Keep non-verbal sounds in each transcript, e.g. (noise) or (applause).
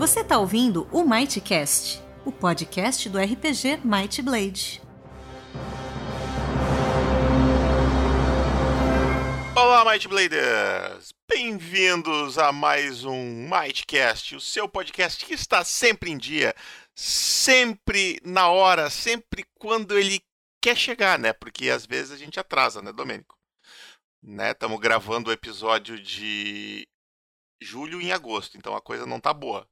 Você está ouvindo o Mightcast, o podcast do RPG Might Blade. Olá, Might Bladers! Bem-vindos a mais um Mightcast, o seu podcast que está sempre em dia, sempre na hora, sempre quando ele quer chegar, né? Porque às vezes a gente atrasa, né, Domênico? Né? Estamos gravando o episódio de julho em agosto, então a coisa não tá boa.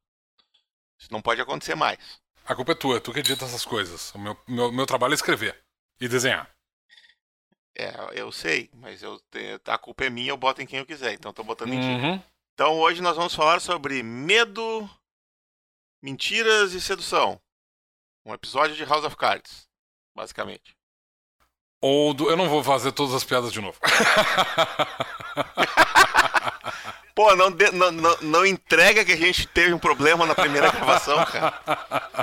Isso não pode acontecer mais. A culpa é tua, é tu que edita essas coisas. O meu, meu, meu trabalho é escrever e desenhar. É, eu sei, mas eu a culpa é minha, eu boto em quem eu quiser, então eu tô botando em ti. Uhum. Então hoje nós vamos falar sobre medo, mentiras e sedução. Um episódio de House of Cards, basicamente. Ou do, eu não vou fazer todas as piadas de novo. (laughs) Pô, não, de- não, não, não entrega que a gente teve um problema na primeira (laughs) gravação, cara.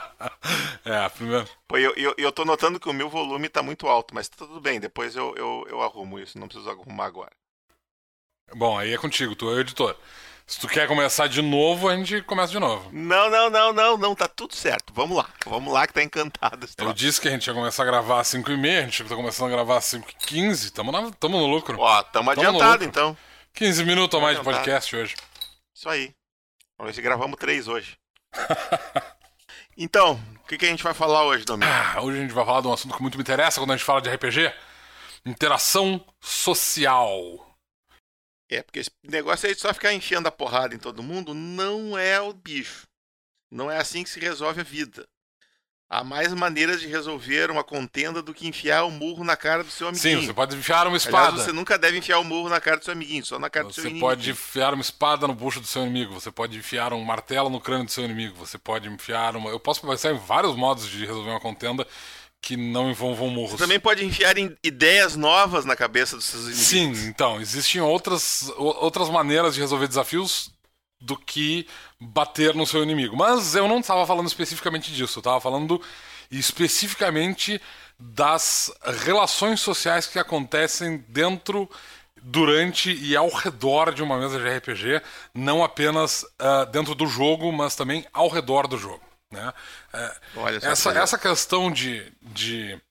(laughs) é, a primeira. Pô, eu, eu, eu tô notando que o meu volume tá muito alto, mas tá tudo bem, depois eu, eu, eu arrumo isso, não preciso arrumar agora. Bom, aí é contigo, tu é o editor. Se tu quer começar de novo, a gente começa de novo. Não, não, não, não, não, tá tudo certo. Vamos lá, vamos lá que tá encantado Eu disse que a gente ia começar a gravar às 5h30, a gente tá começando a gravar às 5h15, tamo, na, tamo no lucro. Ó, tamo Tamo adiantado então. 15 minutos a mais de podcast hoje. Isso aí. Vamos ver se gravamos três hoje. (laughs) então, o que, que a gente vai falar hoje, Domingo? Ah, hoje a gente vai falar de um assunto que muito me interessa quando a gente fala de RPG: interação social. É, porque esse negócio aí de só ficar enchendo a porrada em todo mundo não é o bicho. Não é assim que se resolve a vida. Há mais maneiras de resolver uma contenda do que enfiar o murro na cara do seu amiguinho. Sim, você pode enfiar uma Aliás, espada. você nunca deve enfiar o murro na cara do seu amiguinho, só na cara do seu Você inimigo. pode enfiar uma espada no bucho do seu inimigo, você pode enfiar um martelo no crânio do seu inimigo, você pode enfiar uma. Eu posso pensar em vários modos de resolver uma contenda que não envolvam murros. Você também pode enfiar ideias novas na cabeça dos seus inimigos. Sim, então, existem outras, outras maneiras de resolver desafios do que bater no seu inimigo. Mas eu não estava falando especificamente disso, eu estava falando especificamente das relações sociais que acontecem dentro, durante e ao redor de uma mesa de RPG, não apenas ah, dentro do jogo, mas também ao redor do jogo. Né? Só essa, que essa questão de, de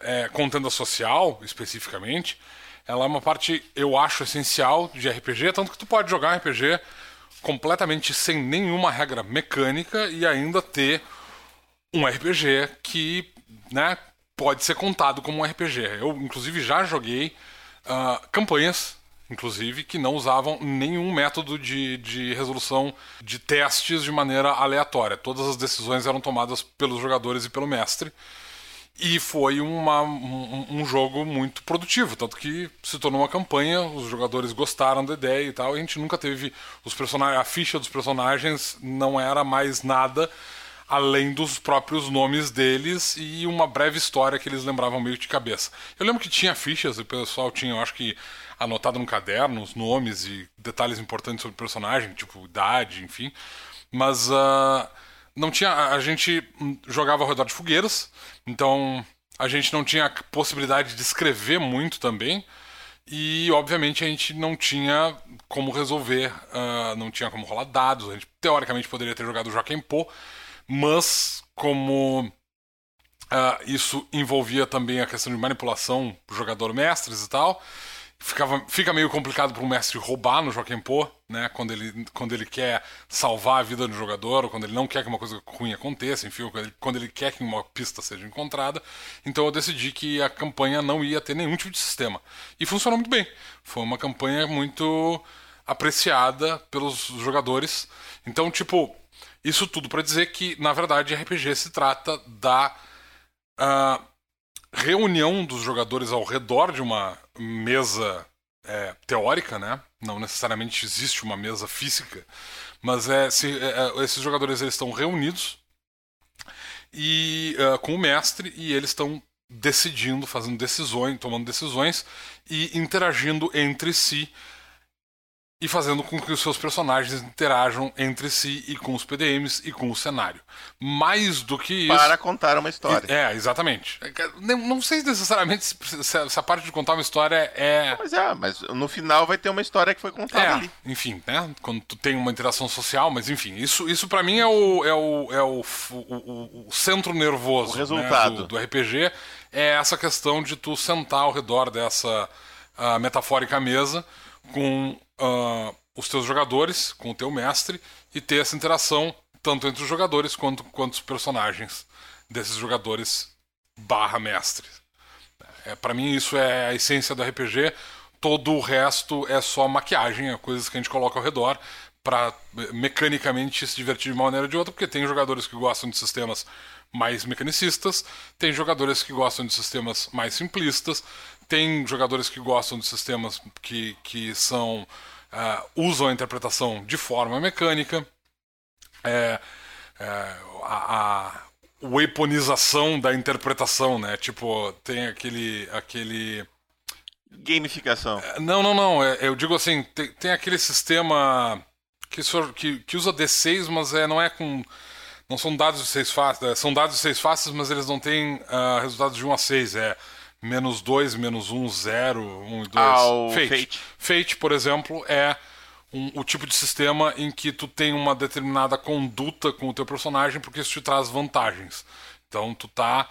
é, contenda social, especificamente, ela é uma parte, eu acho, essencial de RPG, tanto que tu pode jogar RPG completamente sem nenhuma regra mecânica e ainda ter um RPG que, né, pode ser contado como um RPG. Eu, inclusive, já joguei ah, campanhas, inclusive, que não usavam nenhum método de, de resolução de testes de maneira aleatória. Todas as decisões eram tomadas pelos jogadores e pelo mestre. E foi uma- um, um jogo muito produtivo, tanto que se tornou uma campanha, os jogadores gostaram da ideia e tal, e a gente nunca teve os personagens, a ficha dos personagens não era mais nada além dos próprios nomes deles e uma breve história que eles lembravam meio de cabeça. Eu lembro que tinha fichas, o pessoal tinha, eu acho que anotado no caderno os nomes e detalhes importantes sobre o personagem, tipo idade, enfim. Mas ah, não tinha. A gente jogava ao redor de fogueiras, então a gente não tinha possibilidade de escrever muito também. E, obviamente, a gente não tinha como resolver, ah, não tinha como rolar dados. A gente, teoricamente, poderia ter jogado Joaquim Pô, mas como ah, isso envolvia também a questão de manipulação jogador-mestres e tal, ficava, fica meio complicado para um mestre roubar no Joaquim Pô, né? Quando ele, quando ele quer salvar a vida do jogador, ou quando ele não quer que uma coisa ruim aconteça, enfim, quando ele, quando ele quer que uma pista seja encontrada. Então eu decidi que a campanha não ia ter nenhum tipo de sistema. E funcionou muito bem. Foi uma campanha muito apreciada pelos jogadores. Então, tipo, isso tudo para dizer que, na verdade, RPG se trata da ah, reunião dos jogadores ao redor de uma mesa é, teórica, né? Não necessariamente existe uma mesa física, mas é, se, é, é, esses jogadores eles estão reunidos e ah, com o mestre e eles estão decidindo, fazendo decisões, tomando decisões e interagindo entre si e fazendo com que os seus personagens interajam entre si e com os PDMs e com o cenário. Mais do que isso. Para contar uma história. É, exatamente. Não sei necessariamente se a parte de contar uma história é. Mas é, mas no final vai ter uma história que foi contada é, ali. Enfim, né? Quando tu tem uma interação social, mas enfim, isso, isso para mim é o, é o, é o, o, o centro nervoso o resultado. Né, do, do, RPG. É essa questão de tu sentar ao redor dessa uh, metafórica mesa com uh, os teus jogadores, com o teu mestre, e ter essa interação tanto entre os jogadores quanto, quanto os personagens desses jogadores barra mestre. É, para mim isso é a essência do RPG. Todo o resto é só maquiagem, é coisas que a gente coloca ao redor para mecanicamente se divertir de uma maneira ou de outra, porque tem jogadores que gostam de sistemas mais mecanicistas, tem jogadores que gostam de sistemas mais simplistas, tem jogadores que gostam de sistemas que, que são uh, usam a interpretação de forma mecânica. É, é, a, a weaponização da interpretação, né? Tipo, tem aquele. aquele Gamificação. É, não, não, não. É, eu digo assim, tem, tem aquele sistema que, que, que usa D6, mas é, não é com. Não são dados de seis faces. É, são dados de seis faces, mas eles não têm uh, resultados de 1 a 6. É menos 2, menos 1, 0, 1 e 2. Ah, Fate. Fate. Fate, por exemplo, é um, o tipo de sistema em que tu tem uma determinada conduta com o teu personagem porque isso te traz vantagens. Então tu tá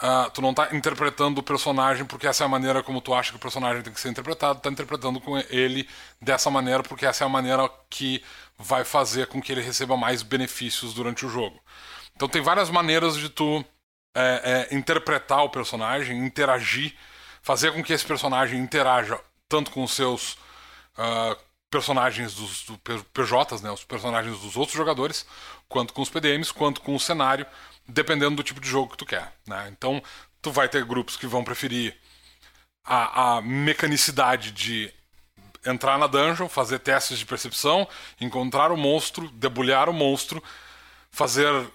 uh, tu não tá interpretando o personagem porque essa é a maneira como tu acha que o personagem tem que ser interpretado, tá interpretando com ele dessa maneira porque essa é a maneira que vai fazer com que ele receba mais benefícios durante o jogo. Então tem várias maneiras de tu é, é, interpretar o personagem, interagir, fazer com que esse personagem interaja tanto com os seus uh, personagens dos do PJs, né, os personagens dos outros jogadores, quanto com os PDMs, quanto com o cenário, dependendo do tipo de jogo que tu quer. Né? Então, tu vai ter grupos que vão preferir a, a mecanicidade de entrar na dungeon, fazer testes de percepção, encontrar o monstro, debulhar o monstro, fazer uh,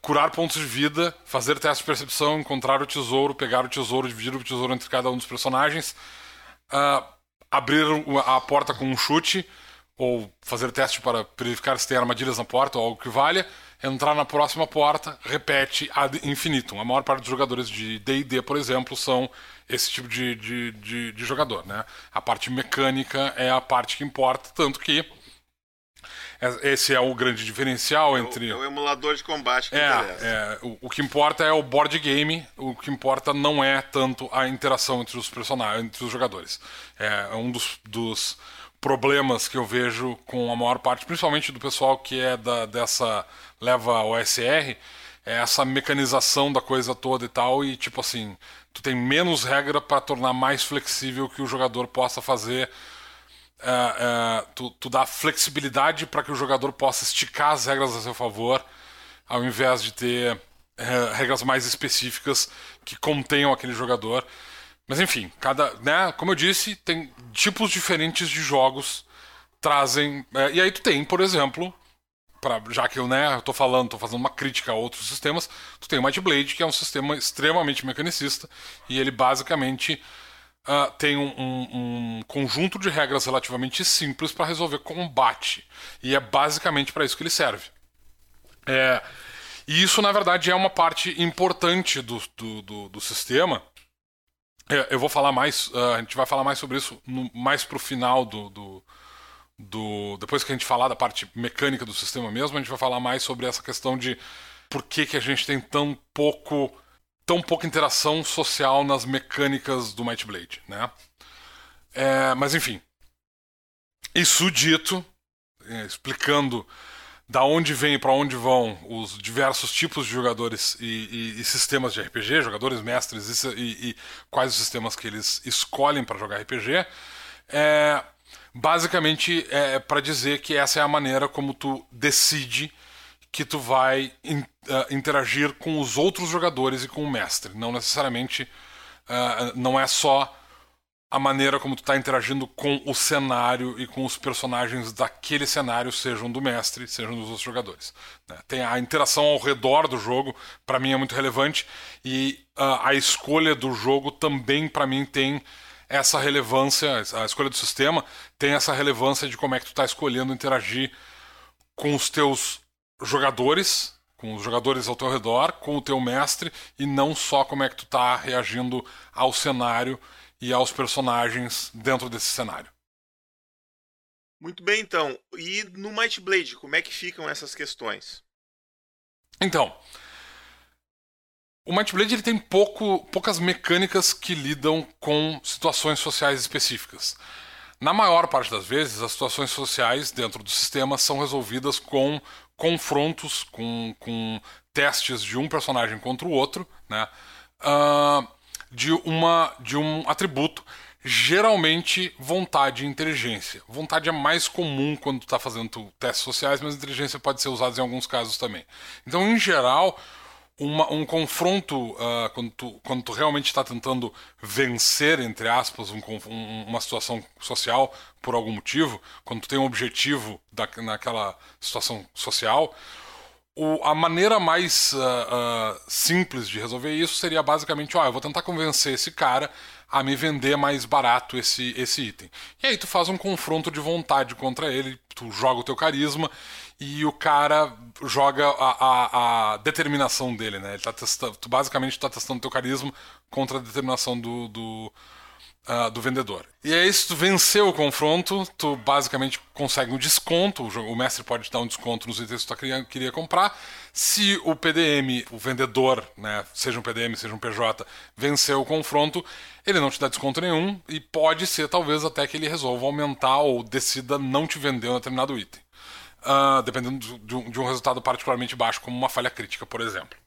curar pontos de vida, fazer teste de percepção, encontrar o tesouro, pegar o tesouro, dividir o tesouro entre cada um dos personagens, uh, abrir a porta com um chute ou fazer teste para verificar se tem armadilhas na porta ou algo que valha, entrar na próxima porta, repete ad infinitum. A maior parte dos jogadores de D&D, por exemplo, são esse tipo de, de, de, de jogador, né? A parte mecânica é a parte que importa, tanto que esse é o grande diferencial entre. É o, é o emulador de combate que é, interessa. É, o, o, que importa é o board game, o que importa não é tanto a interação entre os personagens, entre os jogadores. É, é um dos, dos problemas que eu vejo com a maior parte, principalmente do pessoal que é da, dessa leva OSR, é essa mecanização da coisa toda e tal, e tipo assim, tu tem menos regra para tornar mais flexível que o jogador possa fazer uh, tu, tu dá flexibilidade para que o jogador possa esticar as regras a seu favor, ao invés de ter uh, regras mais específicas que contenham aquele jogador. Mas enfim, cada, né, como eu disse, tem tipos diferentes de jogos trazem. e aí tu tem, por exemplo, pra, já que eu né, tô falando, tô fazendo uma crítica a outros sistemas, tu tem o Might Blade, que é um sistema extremamente mecanicista, e ele basicamente uh, tem um, um, um, conjunto de regras relativamente simples para resolver combate. E é basicamente para isso que ele serve. É, e isso, na verdade, é uma parte importante do, do, do, do sistema. É, eu vou falar mais, uh, a gente vai falar mais sobre isso no, mais pro final do, do, do, Depois que a gente falar da parte mecânica do sistema mesmo, a gente vai falar mais sobre essa questão de por que, que a gente tem tão pouco tão pouca interação social nas mecânicas do Might Blade, né? É, mas enfim, isso dito, é, explicando da onde vem e para onde vão os diversos tipos de jogadores e, e, e sistemas de RPG, jogadores mestres e, e, quais os sistemas que eles escolhem para jogar RPG, é, basicamente é para dizer que essa é a maneira como tu decide que tu vai in, uh, interagir com os outros jogadores e com o mestre. Não necessariamente, uh, não é só a maneira como tu está interagindo com o cenário e com os personagens daquele cenário, sejam do mestre, sejam dos outros jogadores. Né? Tem a interação ao redor do jogo, para mim é muito relevante, e uh, a escolha do jogo também, para mim, tem essa relevância, a escolha do sistema tem essa relevância de como é que tu está escolhendo interagir com os teus jogadores, com os jogadores ao teu redor, com o teu mestre e não só como é que tu está reagindo ao cenário e aos personagens dentro desse cenário. Muito bem, então. E no Might Blade, como é que ficam essas questões? Então, o Might Blade ele tem pouco, poucas mecânicas que lidam com situações sociais específicas. Na maior parte das vezes, as situações sociais dentro do sistema são resolvidas com confrontos, com, com testes de um personagem contra o outro, né? Uh, de, uma, de um atributo geralmente vontade e inteligência. Vontade é mais comum quando tu está fazendo testes sociais, mas inteligência pode ser usada em alguns casos também. Então, em geral, uma, um confronto, uh, quando, tu, quando tu realmente está tentando vencer, entre aspas, um, um, uma situação social por algum motivo, quando tu tem um objetivo da, naquela situação social, o, a maneira mais uh, uh, simples de resolver isso seria basicamente, eu vou tentar convencer esse cara a me vender mais barato esse, esse item. E aí tu faz um confronto de vontade contra ele, tu joga o teu carisma e o cara joga a, a, a determinação dele, né? Ele tá testando, tu basicamente está testando teu carisma contra a determinação do, do, uh, do vendedor. E aí, se tu vencer o confronto, tu basicamente consegue um desconto. O mestre pode te dar um desconto nos itens que tu queria, queria comprar. Se o PDM, o vendedor, né, seja um PDM, seja um PJ, vencer o confronto, ele não te dá desconto nenhum e pode ser talvez até que ele resolva aumentar ou decida não te vender um determinado item uh, dependendo de um, de um, resultado particularmente baixo, como uma falha crítica, por exemplo.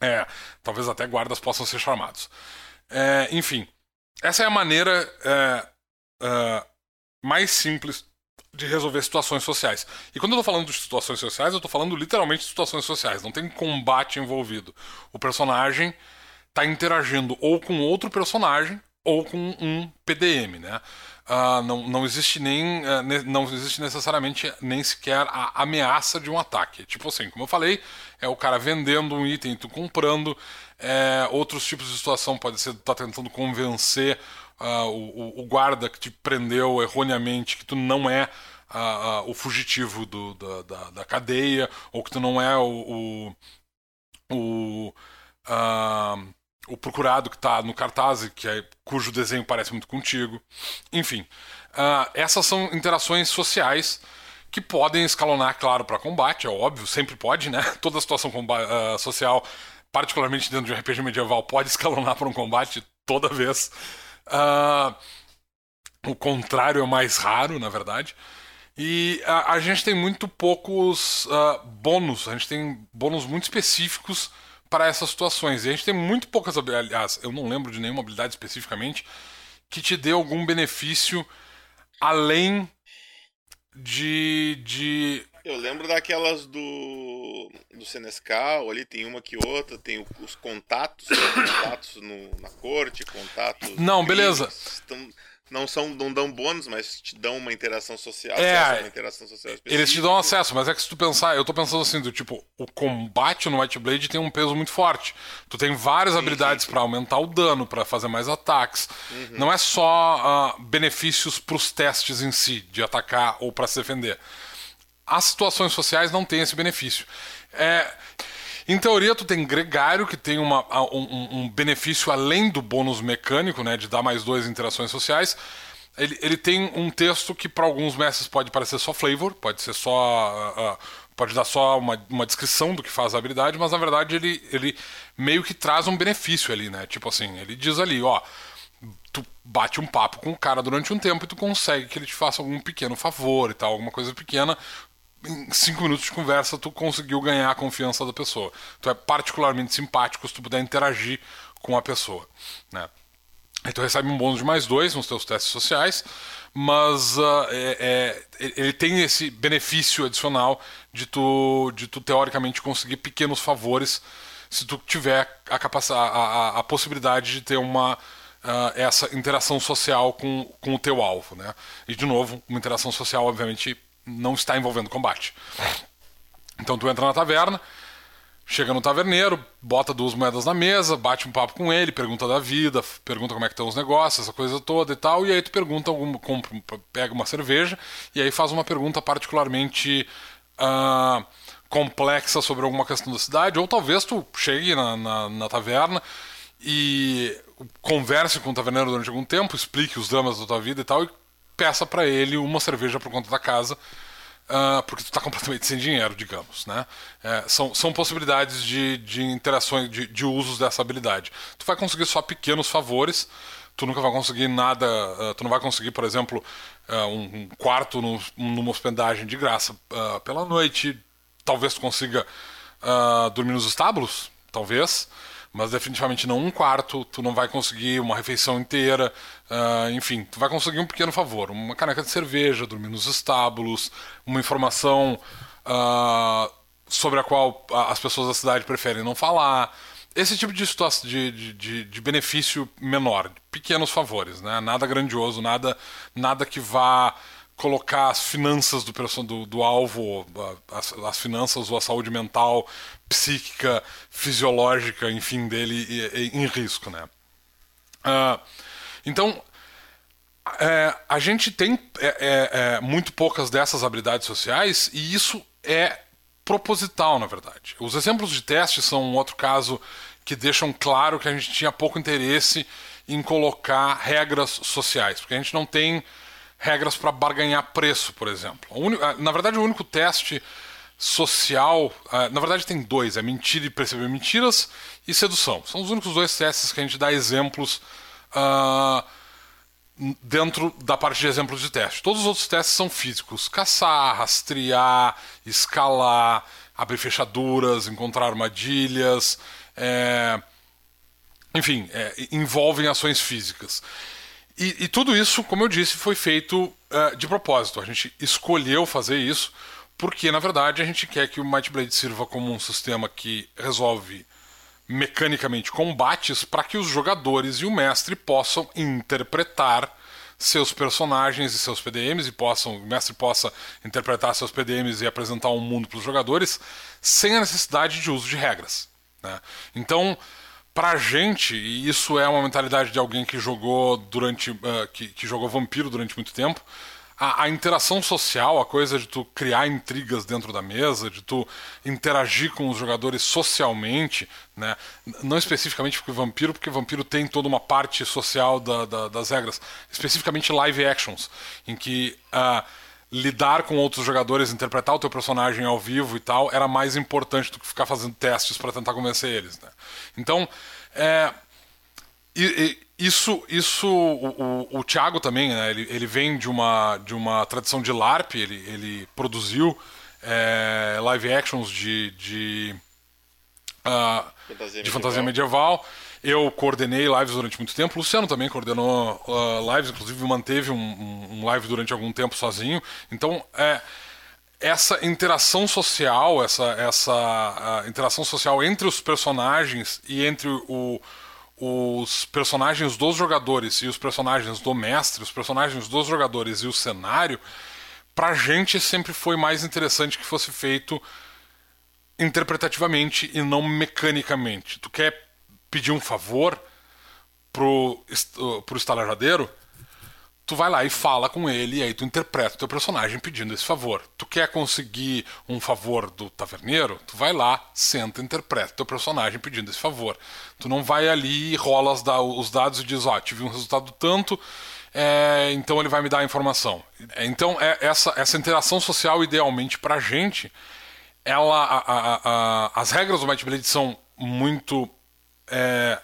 É, talvez até guardas possam ser chamados. É, enfim, essa é a maneira é, é, mais simples de resolver situações sociais. E quando eu estou falando de situações sociais, eu estou falando literalmente de situações sociais. Não tem combate envolvido. O personagem está interagindo ou com outro personagem ou com um PDM, né? Uh, não, não existe nem uh, ne não existe necessariamente nem sequer a ameaça de um ataque. Tipo assim, como eu falei, é o cara vendendo um item, tu comprando. É, outros tipos de situação pode ser tá tentando convencer uh, o, o, guarda que te prendeu erroneamente que tu não é o fugitivo do, da, da, da, cadeia ou que tu não é o, o, o o procurado que está no cartaz, que é, cujo desenho parece muito contigo. Enfim, uh, essas são interações sociais que podem escalonar, claro, para combate, é óbvio, sempre pode, né? (laughs) Toda situação uh, social, particularmente dentro de um RPG medieval, pode escalonar para um combate toda vez. Uh, o contrário é mais raro, na verdade. E a, a gente tem muito poucos bônus, a gente tem bônus muito específicos para essas situações. E a gente tem muito poucas habilidades, aliás, eu não lembro de nenhuma habilidade especificamente que te dê algum benefício além de, de eu lembro daquelas do do Senescal, ali tem uma que outra, tem os contatos, contatos no, na corte, contatos. Não, beleza. Estão, não são não dão bônus, mas te dão uma interação social, é, uma interação social Eles te dão acesso, mas é que se tu pensar, eu tô pensando assim, do tipo, o combate no White Blade tem um peso muito forte. Tu tem várias sim, habilidades para aumentar o dano, para fazer mais ataques. Uhum. Não é só uh, benefícios pros testes em si, de atacar ou para se defender. As situações sociais não têm esse benefício. É, em teoria, tu tem Gregário, que tem uma, um, um, benefício além do bônus mecânico, né, de dar mais dois interações sociais. Ele, ele tem um texto que para alguns mestres pode parecer só flavor, pode ser só. Uh, uh, pode dar só uma, uma descrição do que faz a habilidade, mas na verdade ele, ele meio que traz um benefício ali, né? Tipo assim, ele diz ali, ó tu bate um papo com o cara durante um tempo e tu consegue que ele te faça algum pequeno favor e tal, alguma coisa pequena em cinco minutos de conversa tu conseguiu ganhar a confiança da pessoa. Tu é particularmente simpático se tu puder interagir com a pessoa, né? Aí tu recebe um bônus de mais dois nos teus testes sociais, mas uh, é, é, ele tem esse benefício adicional de tu, de tu teoricamente conseguir pequenos favores se tu tiver a, a, a, a possibilidade de ter uma uh, essa interação social com, com o teu alvo, né? E de novo, uma interação social obviamente não está envolvendo combate. Então tu entra na taverna, chega no taverneiro, bota duas moedas na mesa, bate um papo com ele, pergunta da vida, pergunta como é que estão os negócios, essa coisa toda e tal, e aí tu pergunta, compra, pega uma cerveja e aí faz uma pergunta particularmente uh, complexa sobre alguma questão da cidade, ou talvez tu chegue na, na, na taverna e converse com o taverneiro durante algum tempo, explique os dramas da tua vida e tal, e peça para ele uma cerveja por conta da casa uh, porque tu está (laughs) completamente sem dinheiro, digamos. Né? É, são, são possibilidades de, de interações, de, de usos dessa habilidade. Tu vai conseguir só pequenos favores, tu nunca vai conseguir nada, uh, tu não vai conseguir, por exemplo, uh, um, quarto no, numa hospedagem de graça pela noite, talvez tu consiga dormir nos estábulos, talvez, mas definitivamente não um quarto, tu não vai conseguir uma refeição inteira, uh, enfim, tu vai conseguir um pequeno favor, uma caneca de cerveja, dormir nos estábulos, uma informação uh, sobre a qual as pessoas da cidade preferem não falar. Esse tipo de situação de, de, de benefício menor, pequenos favores, né? nada grandioso, nada, nada que vá colocar as finanças do, do, do alvo, as, as, finanças ou a saúde mental, psíquica, fisiológica, enfim, dele em risco, né? Uh, então, é, a gente tem é, é, é, muito poucas dessas habilidades sociais e isso é proposital, na verdade. Os exemplos de teste são um outro caso que deixam claro que a gente tinha pouco interesse em colocar regras sociais, porque a gente não tem regras para barganhar preço, por exemplo. Na verdade, o único teste social, ah, na verdade tem dois, é mentira e perceber mentiras e sedução. São os únicos dois testes que a gente dá exemplos uh, dentro da parte de exemplos de teste. Todos os outros testes são físicos: caçar, rastrear, escalar, abrir fechaduras, encontrar armadilhas, é... enfim, é, envolvem ações físicas. E, e, tudo isso, como eu disse, foi feito uh, de propósito. A gente escolheu fazer isso porque, na verdade, a gente quer que o Might Blade sirva como um sistema que resolve mecanicamente combates para que os jogadores e o mestre possam interpretar seus personagens e seus PDMs e possam, o mestre possa interpretar seus PDMs e apresentar um mundo para os jogadores sem a necessidade de uso de regras. Né? Então, pra gente, e isso é uma mentalidade de alguém que jogou durante. Uh, que, que, jogou vampiro durante muito tempo. A, a, interação social, a coisa de tu criar intrigas dentro da mesa, de tu interagir com os jogadores socialmente, né? não especificamente porque vampiro, porque vampiro tem toda uma parte social da, da, das regras, especificamente live actions, em que uh, lidar com outros jogadores, interpretar o teu personagem ao vivo e tal, era mais importante do que ficar fazendo testes para tentar convencer eles. Né? Então, é, isso, isso o, o, o Thiago também, né? ele, ele vem de uma, de uma tradição de LARP, ele, ele produziu é, live actions de, de, uh, fantasia de fantasia medieval. Eu coordenei lives durante muito tempo. O Luciano também coordenou uh, lives, inclusive manteve um, um, live durante algum tempo sozinho. Então, é, essa interação social, essa, essa interação social entre os personagens e entre o, os personagens dos jogadores e os personagens do mestre, os personagens dos jogadores e o cenário, pra gente sempre foi mais interessante que fosse feito interpretativamente e não mecanicamente. Tu quer pedir um favor pro, pro estalajadeiro, tu vai lá e fala com ele e aí tu interpreta o teu personagem pedindo esse favor. Tu quer conseguir um favor do taverneiro? Tu vai lá, senta, interpreta o teu personagem pedindo esse favor. Tu não vai ali e rola os dados e diz, ó, oh, tive um resultado tanto, é, então ele vai me dar a informação. Então é, essa, essa interação social, idealmente pra gente, ela, a, a, a, as regras do Might Blade são muito é,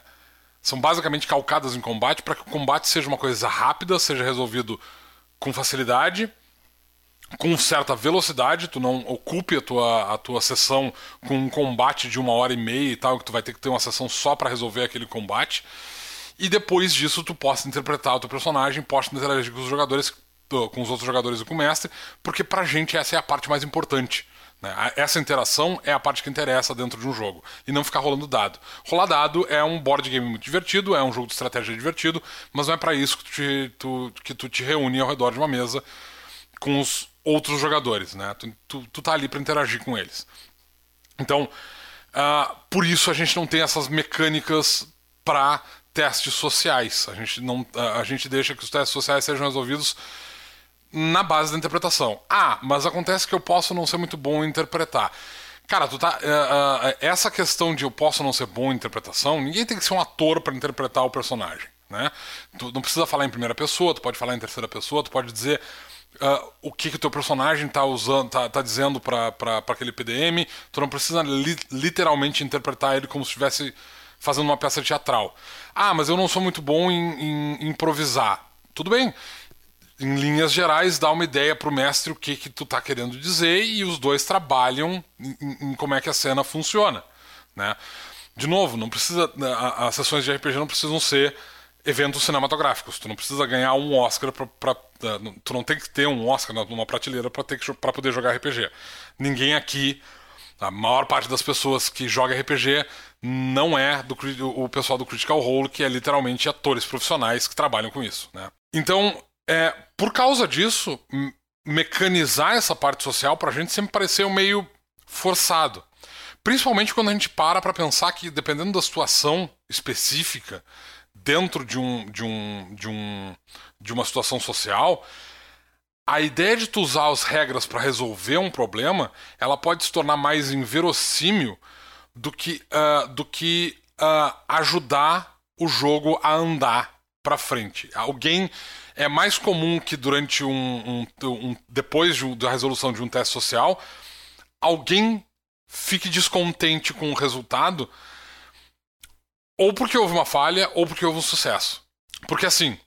são basicamente calcadas em combate para que o combate seja uma coisa rápida, seja resolvido com facilidade, com certa velocidade, tu não ocupe a tua, a tua sessão com um combate de uma hora e meia e tal, que tu vai ter que ter uma sessão só para resolver aquele combate. E depois disso tu possa interpretar o teu personagem, possa interagir com os jogadores, com os outros jogadores e com o mestre, porque pra gente essa é a parte mais importante. Né? Essa interação é a parte que interessa dentro de um jogo. E não ficar rolando dado. Rolar dado é um board game muito divertido, é um jogo de estratégia divertido, mas não é para isso que tu, te, tu, que tu te reúne ao redor de uma mesa com os outros jogadores. Né? Tu, tu, tu tá ali para interagir com eles. Então, Uh, por isso a gente não tem essas mecânicas para testes sociais. A gente, não, a gente deixa que os testes sociais sejam resolvidos na base da interpretação. Ah, mas acontece que eu posso não ser muito bom em interpretar. Cara, tu tá, uh, uh, essa questão de eu posso não ser bom em interpretação, ninguém tem que ser um ator para interpretar o personagem. Né? Tu não precisa falar em primeira pessoa, tu pode falar em terceira pessoa, tu pode dizer uh, o que que teu personagem está usando, tá, tá dizendo para aquele PDM. Tu não precisa li literalmente interpretar ele como se estivesse fazendo uma peça teatral. Ah, mas eu não sou muito bom em, em improvisar. Tudo bem. Em linhas gerais, dá uma ideia pro mestre o que que tu tá querendo dizer e os dois trabalham em, em como é que a cena funciona, né? De novo, não precisa as sessões de RPG não precisam ser eventos cinematográficos. Tu não precisa ganhar um Oscar para tu não tem que ter um Oscar numa prateleira para ter para poder jogar RPG. Ninguém aqui, a maior parte das pessoas que joga RPG não é do o pessoal do Critical Role, que é literalmente atores profissionais que trabalham com isso, né? Então, é, por causa disso, mecanizar essa parte social pra gente sempre pareceu meio forçado. Principalmente quando a gente para para pensar que, dependendo da situação específica, dentro de um, de um, de um, de uma situação social, a ideia de tu usar as regras para resolver um problema, ela pode se tornar mais inverossímil do que, uh, do que uh, ajudar o jogo a andar para frente. Alguém é mais comum que durante um, um, um depois de, da resolução de um teste social, alguém fique descontente com o resultado ou porque houve uma falha, ou porque houve um sucesso. Porque assim,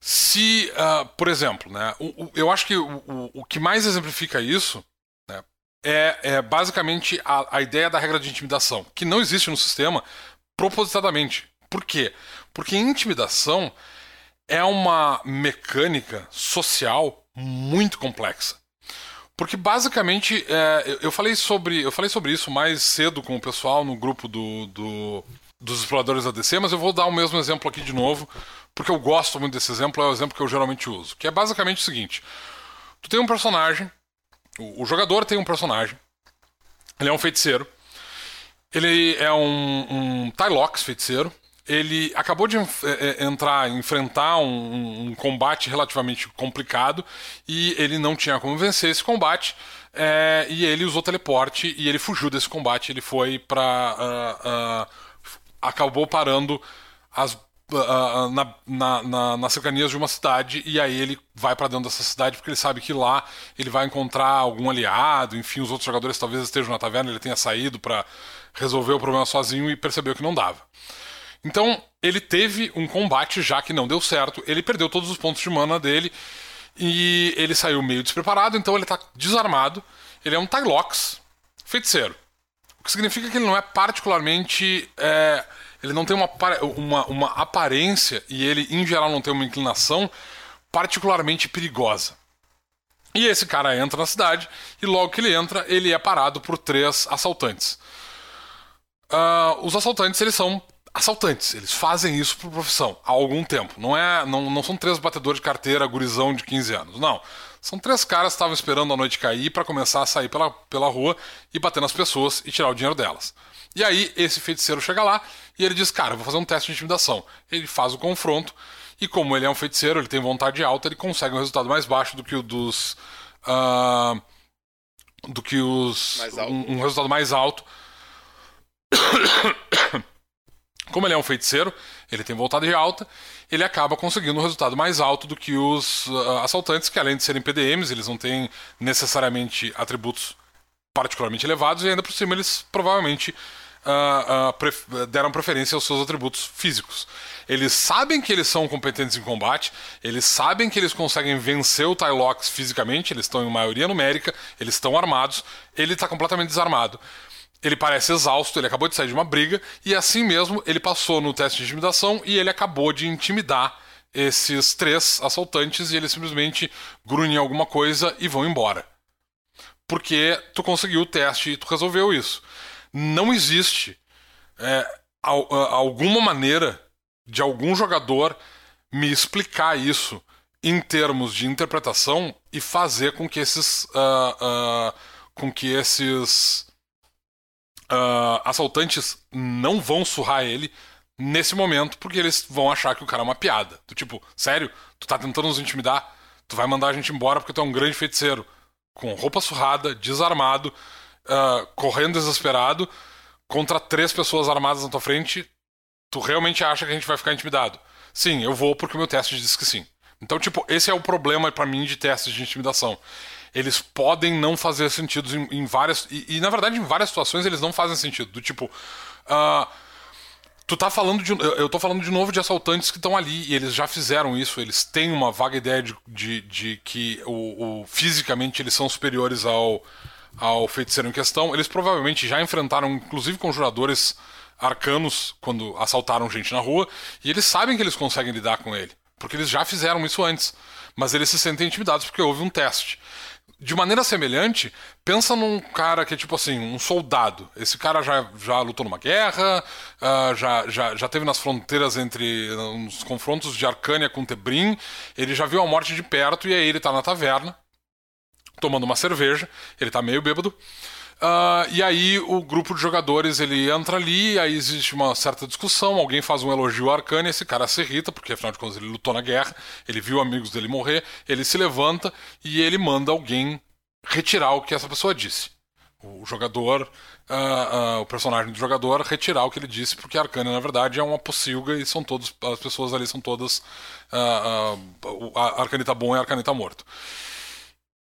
se, uh, por exemplo, né, o, o, eu acho que o, o, que mais exemplifica isso né, é, é, basicamente a, a ideia da regra de intimidação, que não existe no sistema propositadamente. Por quê? Porque intimidação é uma mecânica social muito complexa. Porque basicamente é, eu, falei sobre eu falei sobre isso mais cedo com o pessoal no grupo do, do dos exploradores da DC, mas eu vou dar o mesmo exemplo aqui de novo, porque eu gosto muito desse exemplo, é o exemplo que eu geralmente uso. Que é basicamente o seguinte: tu tem um personagem, o, o jogador tem um personagem, ele é um feiticeiro, ele é um, um Tylox feiticeiro, ele acabou de é, é, entrar, enfrentar um, um, combate relativamente complicado e ele não tinha como vencer esse combate. É, e ele usou teleporte e ele fugiu desse combate. Ele foi para uh, uh, acabou parando as, uh, na, na, na, nas cercanias de uma cidade e aí ele vai para dentro dessa cidade porque ele sabe que lá ele vai encontrar algum aliado, enfim, os outros jogadores talvez estejam na taverna, ele tenha saído para resolver o problema sozinho e percebeu que não dava. Então, ele teve um combate já que não deu certo, ele perdeu todos os pontos de mana dele e ele saiu meio despreparado, então ele está desarmado. Ele é um Tylox, feiticeiro. O que significa que ele não é particularmente. É, ele não tem uma, uma, uma aparência e ele, em geral, não tem uma inclinação particularmente perigosa. E esse cara entra na cidade e logo que ele entra, ele é parado por três assaltantes. Uh, os assaltantes, eles são assaltantes. Eles fazem isso por profissão há algum tempo. Não, é, não, não são três batedores de carteira, gurizão de 15 anos. Não. São três caras que estavam esperando a noite cair para começar a sair pela, pela rua e bater nas pessoas e tirar o dinheiro delas. E aí esse feiticeiro chega lá e ele diz: Cara, vou fazer um teste de intimidação. Ele faz o confronto e, como ele é um feiticeiro, ele tem vontade alta, ele consegue um resultado mais baixo do que o dos. Uh, do que os. Um, um resultado mais alto. (coughs) Como ele é um feiticeiro, ele tem vontade alta, ele acaba conseguindo um resultado mais alto do que os uh, assaltantes, que além de serem PDMs, eles não têm necessariamente atributos particularmente elevados, e ainda por cima eles provavelmente uh, uh, pref deram preferência aos seus atributos físicos. Eles sabem que eles são competentes em combate, eles sabem que eles conseguem vencer o Tylox fisicamente, eles estão em maioria numérica, eles estão armados, ele está completamente desarmado. Ele parece exausto, ele acabou de sair de uma briga, e assim mesmo ele passou no teste de intimidação e ele acabou de intimidar esses três assaltantes e eles simplesmente grunhem alguma coisa e vão embora. Porque tu conseguiu o teste e tu resolveu isso. Não existe é, alguma maneira de algum jogador me explicar isso em termos de interpretação e fazer com que esses. Uh, uh, com que esses uh, assaltantes não vão surrar ele nesse momento, porque eles vão achar que o cara é uma piada. Do tipo, sério? Tu tá tentando nos intimidar? Tu vai mandar a gente embora porque tu é um grande feiticeiro. Com roupa surrada, desarmado, uh, correndo desesperado, contra três pessoas armadas na tua frente, tu realmente acha que a gente vai ficar intimidado? Sim, eu vou porque o meu teste diz que sim. Então, tipo, esse é o problema para mim de testes de intimidação. Eles podem não fazer sentido em, em várias. E, e, na verdade, em várias situações eles não fazem sentido. Do tipo. Uh, tu tá falando de. Eu tô falando de novo de assaltantes que estão ali e eles já fizeram isso. Eles têm uma vaga ideia de, de, de que o, o, fisicamente eles são superiores ao, ao feiticeiro em questão. Eles provavelmente já enfrentaram, inclusive, conjuradores arcanos quando assaltaram gente na rua, e eles sabem que eles conseguem lidar com ele, porque eles já fizeram isso antes. Mas eles se sentem intimidados porque houve um teste. De maneira semelhante, pensa num cara que é tipo assim, um soldado. Esse cara já, já lutou numa guerra, uh, já, já, já teve nas fronteiras entre uns confrontos de Arcânia com Tebrim, ele já viu a morte de perto e aí ele tá na taverna, tomando uma cerveja, ele tá meio bêbado. Uh, e aí o grupo de jogadores ele entra ali, aí existe uma certa discussão, alguém faz um elogio ao Arcane, esse cara se irrita, porque afinal de contas ele lutou na guerra, ele viu amigos dele morrer, ele se levanta e ele manda alguém retirar o que essa pessoa disse. O jogador, uh, uh, o personagem do jogador, retirar o que ele disse, porque Arcane na verdade é uma pocilga e são todos, as pessoas ali são todas. Uh, Arcane tá bom e Arcane tá morto.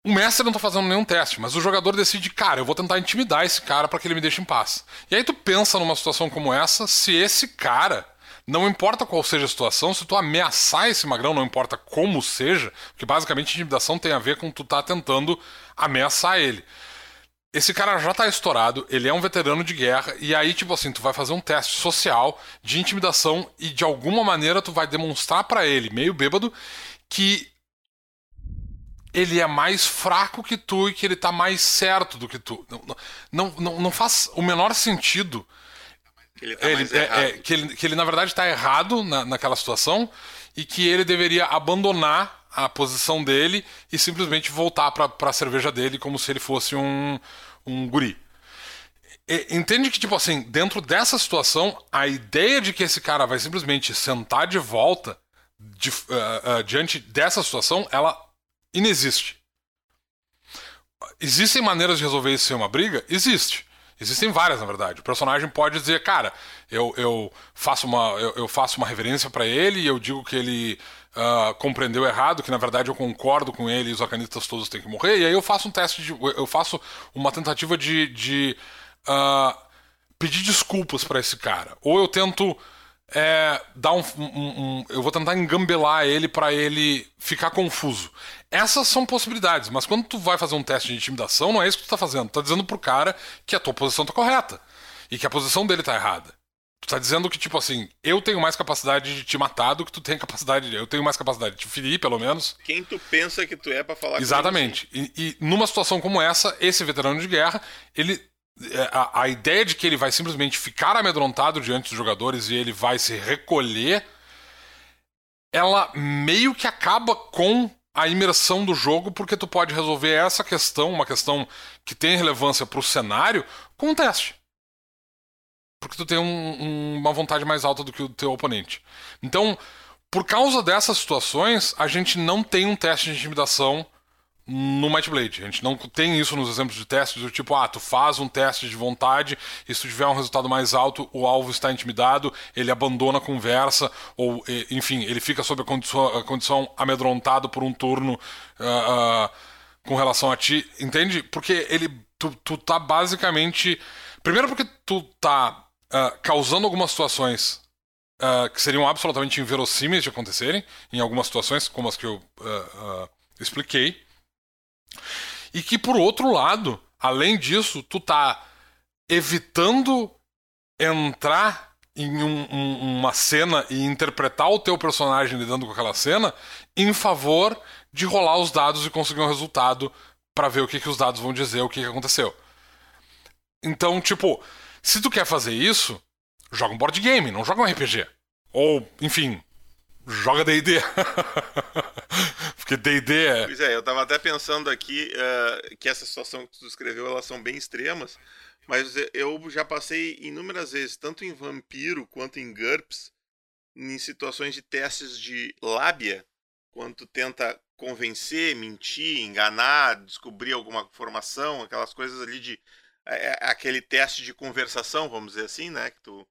O mestre não tá fazendo nenhum teste, mas o jogador decide, cara, eu vou tentar intimidar esse cara para que ele me deixe em paz. E aí tu pensa numa situação como essa, se esse cara, não importa qual seja a situação, se tu ameaçar esse magrão, não importa como seja, porque basicamente intimidação tem a ver com tu tá tentando ameaçar ele. Esse cara já tá estourado, ele é um veterano de guerra, e aí, tipo assim, tu vai fazer um teste social de intimidação e de alguma maneira tu vai demonstrar para ele, meio bêbado, que ele é mais fraco que tu e que ele tá mais certo do que tu. Não, não, não, faz o menor sentido. Que ele, tá ele é, é, que, ele que ele, na verdade, está errado na, naquela situação e que ele deveria abandonar a posição dele e simplesmente voltar para a cerveja dele como se ele fosse um, um guri. E, entende que, tipo assim, dentro dessa situação, a ideia de que esse cara vai simplesmente sentar de volta de, uh, uh, diante dessa situação, ela inexiste. Existem maneiras de resolver isso sem uma briga? Existe. Existem várias, na verdade. O personagem pode dizer, cara, eu, eu faço uma eu, eu faço uma reverência para ele e eu digo que ele uh, compreendeu errado, que na verdade eu concordo com ele e os arcanistas todos têm que morrer. E aí eu faço um teste de, eu faço uma tentativa de, de uh, pedir desculpas para esse cara. Ou eu tento é, dar um, um, um, eu vou tentar engambelar ele para ele ficar confuso. Essas são possibilidades, mas quando tu vai fazer um teste de intimidação, não é isso que tu tá fazendo. Tu tá dizendo pro cara que a tua posição tá correta e que a posição dele tá errada. Tu tá dizendo que, tipo assim, eu tenho mais capacidade de te matar do que tu tem capacidade de. Eu tenho mais capacidade de te ferir, pelo menos. Quem tu pensa que tu é para falar Exatamente. Assim? e, e numa situação como essa, esse veterano de guerra, ele a, a, ideia de que ele vai simplesmente ficar amedrontado diante dos jogadores e ele vai se recolher, ela meio que acaba com a imersão do jogo, porque tu pode resolver essa questão, uma questão que tem relevância para o cenário, com um teste. Porque tu tem um, um, uma vontade mais alta do que o teu oponente. Então, por causa dessas situações, a gente não tem um teste de intimidação no Might Blade. A gente não tem isso nos exemplos de testes do tipo, ah, tu faz um teste de vontade e se tu tiver um resultado mais alto, o alvo está intimidado, ele abandona a conversa, ou, enfim, ele fica sob a condição, a condição amedrontado por um turno uh, uh, com relação a ti. Entende? Porque ele. Tu, tu tá basicamente. Primeiro porque tu tá uh, causando algumas situações que seriam absolutamente inverossímeis de acontecerem, em algumas situações, como as que eu expliquei. E que, por outro lado, além disso, tu tá evitando entrar em um, um, uma cena e interpretar o teu personagem lidando com aquela cena em favor de rolar os dados e conseguir um resultado para ver o que, que os dados vão dizer, o que, que aconteceu. Então, tipo, se tu quer fazer isso, joga um board game, não joga um RPG. Ou, enfim, joga D&D. (laughs) Porque D&D é... Pois é, eu tava até pensando aqui uh, que essa situação que tu descreveu, elas são bem extremas, Mas eu já passei inúmeras vezes, tanto em Vampiro quanto em GURPS, em situações de testes de lábia, quando tu tenta convencer, mentir, enganar, descobrir alguma informação, aquelas coisas ali de. É, aquele teste de conversação, vamos dizer assim, né? Que tu,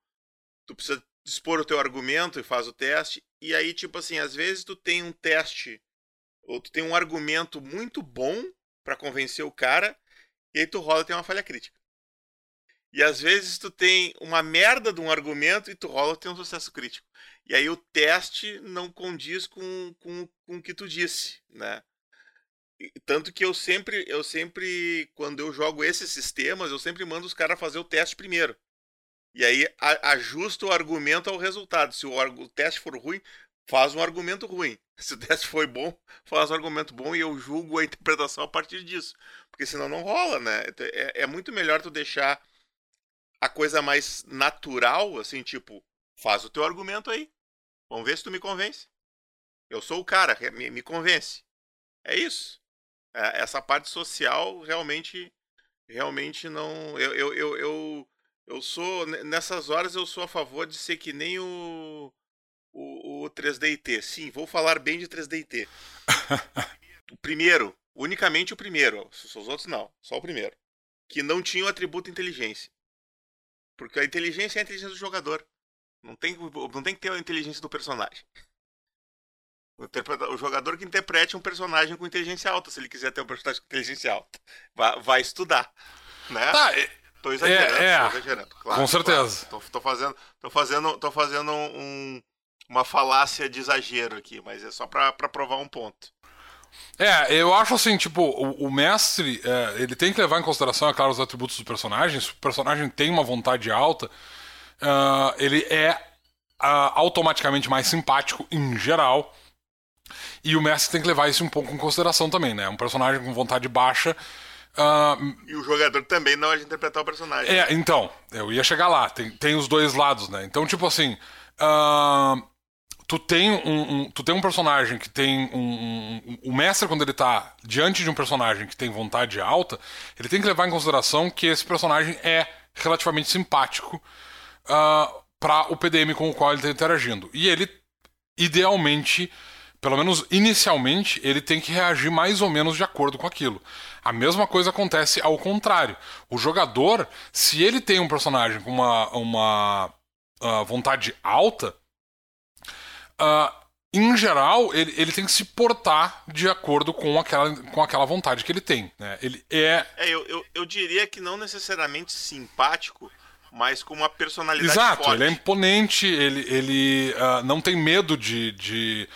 tu precisa expor o teu argumento e faz o teste. E aí, tipo assim, às vezes tu tem um teste, ou tu tem um argumento muito bom para convencer o cara, e aí tu rola tem uma falha crítica. E às vezes tu tem uma merda de um argumento e tu rola tem um sucesso crítico. E aí o teste não condiz com, com, com o que tu disse, né? Tanto que eu sempre, eu sempre, quando eu jogo esses sistemas, eu sempre mando os caras fazer o teste primeiro. E aí ajusta o argumento ao resultado. Se o, o teste for ruim, faz um argumento ruim. (laughs) Se o teste foi bom, faz um argumento bom e eu julgo a interpretação a partir disso. Porque senão não rola, né? É, é muito melhor tu deixar a coisa mais natural, assim, tipo, faz o teu argumento aí. Vamos ver se tu me convence. Eu sou o cara, me, me convence. É isso. É, essa parte social realmente, realmente não. Eu, eu, eu, eu, eu sou nessas horas eu sou a favor de ser que nem o o, o 3D Sim, vou falar bem de 3D o primeiro, unicamente o primeiro. Os outros não, só o primeiro. Que não tinha o atributo inteligência. Porque a inteligência é a inteligência do jogador. Não tem, não tem que ter a inteligência do personagem. O, jogador que interprete um personagem com inteligência alta, se ele quiser ter um personagem com inteligência alta. Vai, vai estudar. Né? Tá, Tô exagerando, é, é, exagerando. Claro, com certeza. Claro. Tô, tô, fazendo, tô fazendo, tô fazendo um, uma falácia de exagero aqui, mas é só para provar um ponto. É, eu acho assim, tipo, o, o mestre, é, ele tem que levar em consideração, é claro, os atributos do personagem. Se o personagem tem uma vontade alta, uh, ele é uh, automaticamente mais simpático em geral. E o mestre tem que levar isso um pouco em consideração também, né? Um personagem com vontade baixa. Uh, e o jogador também na hora de interpretar o personagem. É, então, eu ia chegar lá. Tem, tem os dois lados, né? Então, tipo assim. Uh, tu tem um, um, tu tem um personagem que tem um, um, O mestre, quando ele tá diante de um personagem que tem vontade alta, ele tem que levar em consideração que esse personagem é relativamente simpático uh, ah, para o PDM com o qual ele está interagindo. E ele, idealmente, pelo menos inicialmente, ele tem que reagir mais ou menos de acordo com aquilo. A mesma coisa acontece ao contrário. O jogador, se ele tem um personagem com uma, uma uh, vontade alta uh, em geral, ele, ele tem que se portar de acordo com aquela, com aquela vontade que ele tem. Né? Ele é. é eu, eu, eu diria que não necessariamente simpático, mas com uma personalidade Exato, forte. ele é imponente, ele, ele uh, não tem medo de, de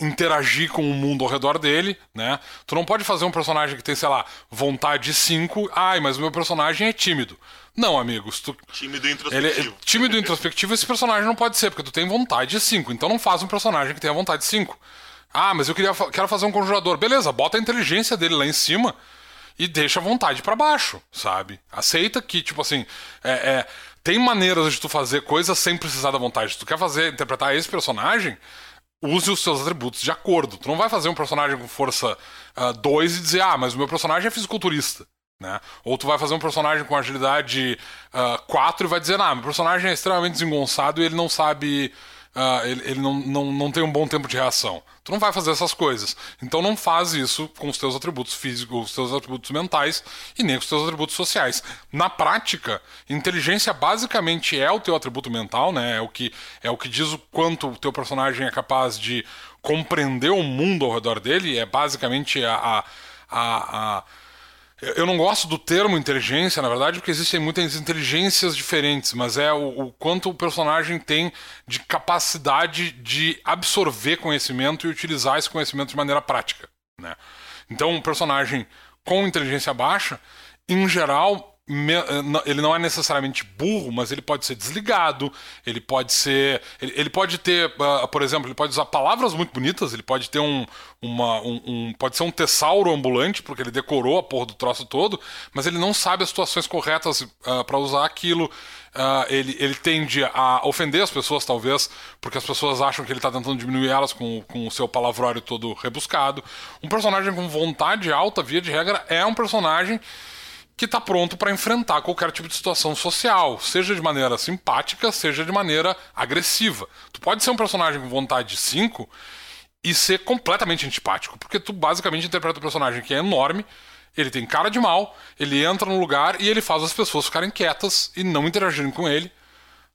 interagir com o mundo ao redor dele, né? Tu não pode fazer um personagem que tem, sei lá, vontade 5, ai, mas o meu personagem é tímido. Não, amigos. Tu... Tímido introspectivo. Ele é tímido introspectivo, esse personagem não pode ser, porque tu tem vontade 5. Então não faz um personagem que tenha vontade 5. Ah, mas eu queria, quero fazer um conjurador. Beleza, bota a inteligência dele lá em cima e deixa a vontade para baixo, sabe? Aceita que, tipo assim, é, é, tem maneiras de tu fazer coisas sem precisar da vontade. Se tu quer fazer, interpretar esse personagem, use os seus atributos de acordo. Tu não vai fazer um personagem com força 2 uh, e dizer, ah, mas o meu personagem é fisiculturista. Né? Ou tu vai fazer um personagem com agilidade 4 uh, e vai dizer, ah, meu personagem é extremamente desengonçado e ele não sabe. Uh, ele, ele não, não, não tem um bom tempo de reação. Tu não vai fazer essas coisas. Então não faz isso com os teus atributos físicos, os teus atributos mentais e nem com os teus atributos sociais. Na prática, inteligência basicamente é o teu atributo mental, né? É o que, é o que diz o quanto o teu personagem é capaz de compreender o mundo ao redor dele. É basicamente a, a, a, a eu não gosto do termo inteligência, na verdade, porque existem muitas inteligências diferentes, mas é o, o, quanto o personagem tem de capacidade de absorver conhecimento e utilizar esse conhecimento de maneira prática. Né? Então, um personagem com inteligência baixa, em geral, ele não é necessariamente burro, mas ele pode ser desligado, ele pode ser. Ele, ele pode ter, uh, por exemplo, ele pode usar palavras muito bonitas, ele pode ter um, uma, um, um, Pode ser um tessauro ambulante, porque ele decorou a porra do troço todo, mas ele não sabe as situações corretas uh, ah, para usar aquilo. Uh, ele, ele tende a ofender as pessoas, talvez, porque as pessoas acham que ele está tentando diminuir elas com, com o seu palavrório todo rebuscado. Um personagem com vontade alta, via de regra, é um personagem que está pronto para enfrentar qualquer tipo de situação social, seja de maneira simpática, seja de maneira agressiva. Tu pode ser um personagem com vontade 5 e ser completamente antipático, porque tu basicamente interpreta um personagem que é enorme, ele tem cara de mal, ele entra no lugar e ele faz as pessoas ficarem quietas e não interagirem com ele,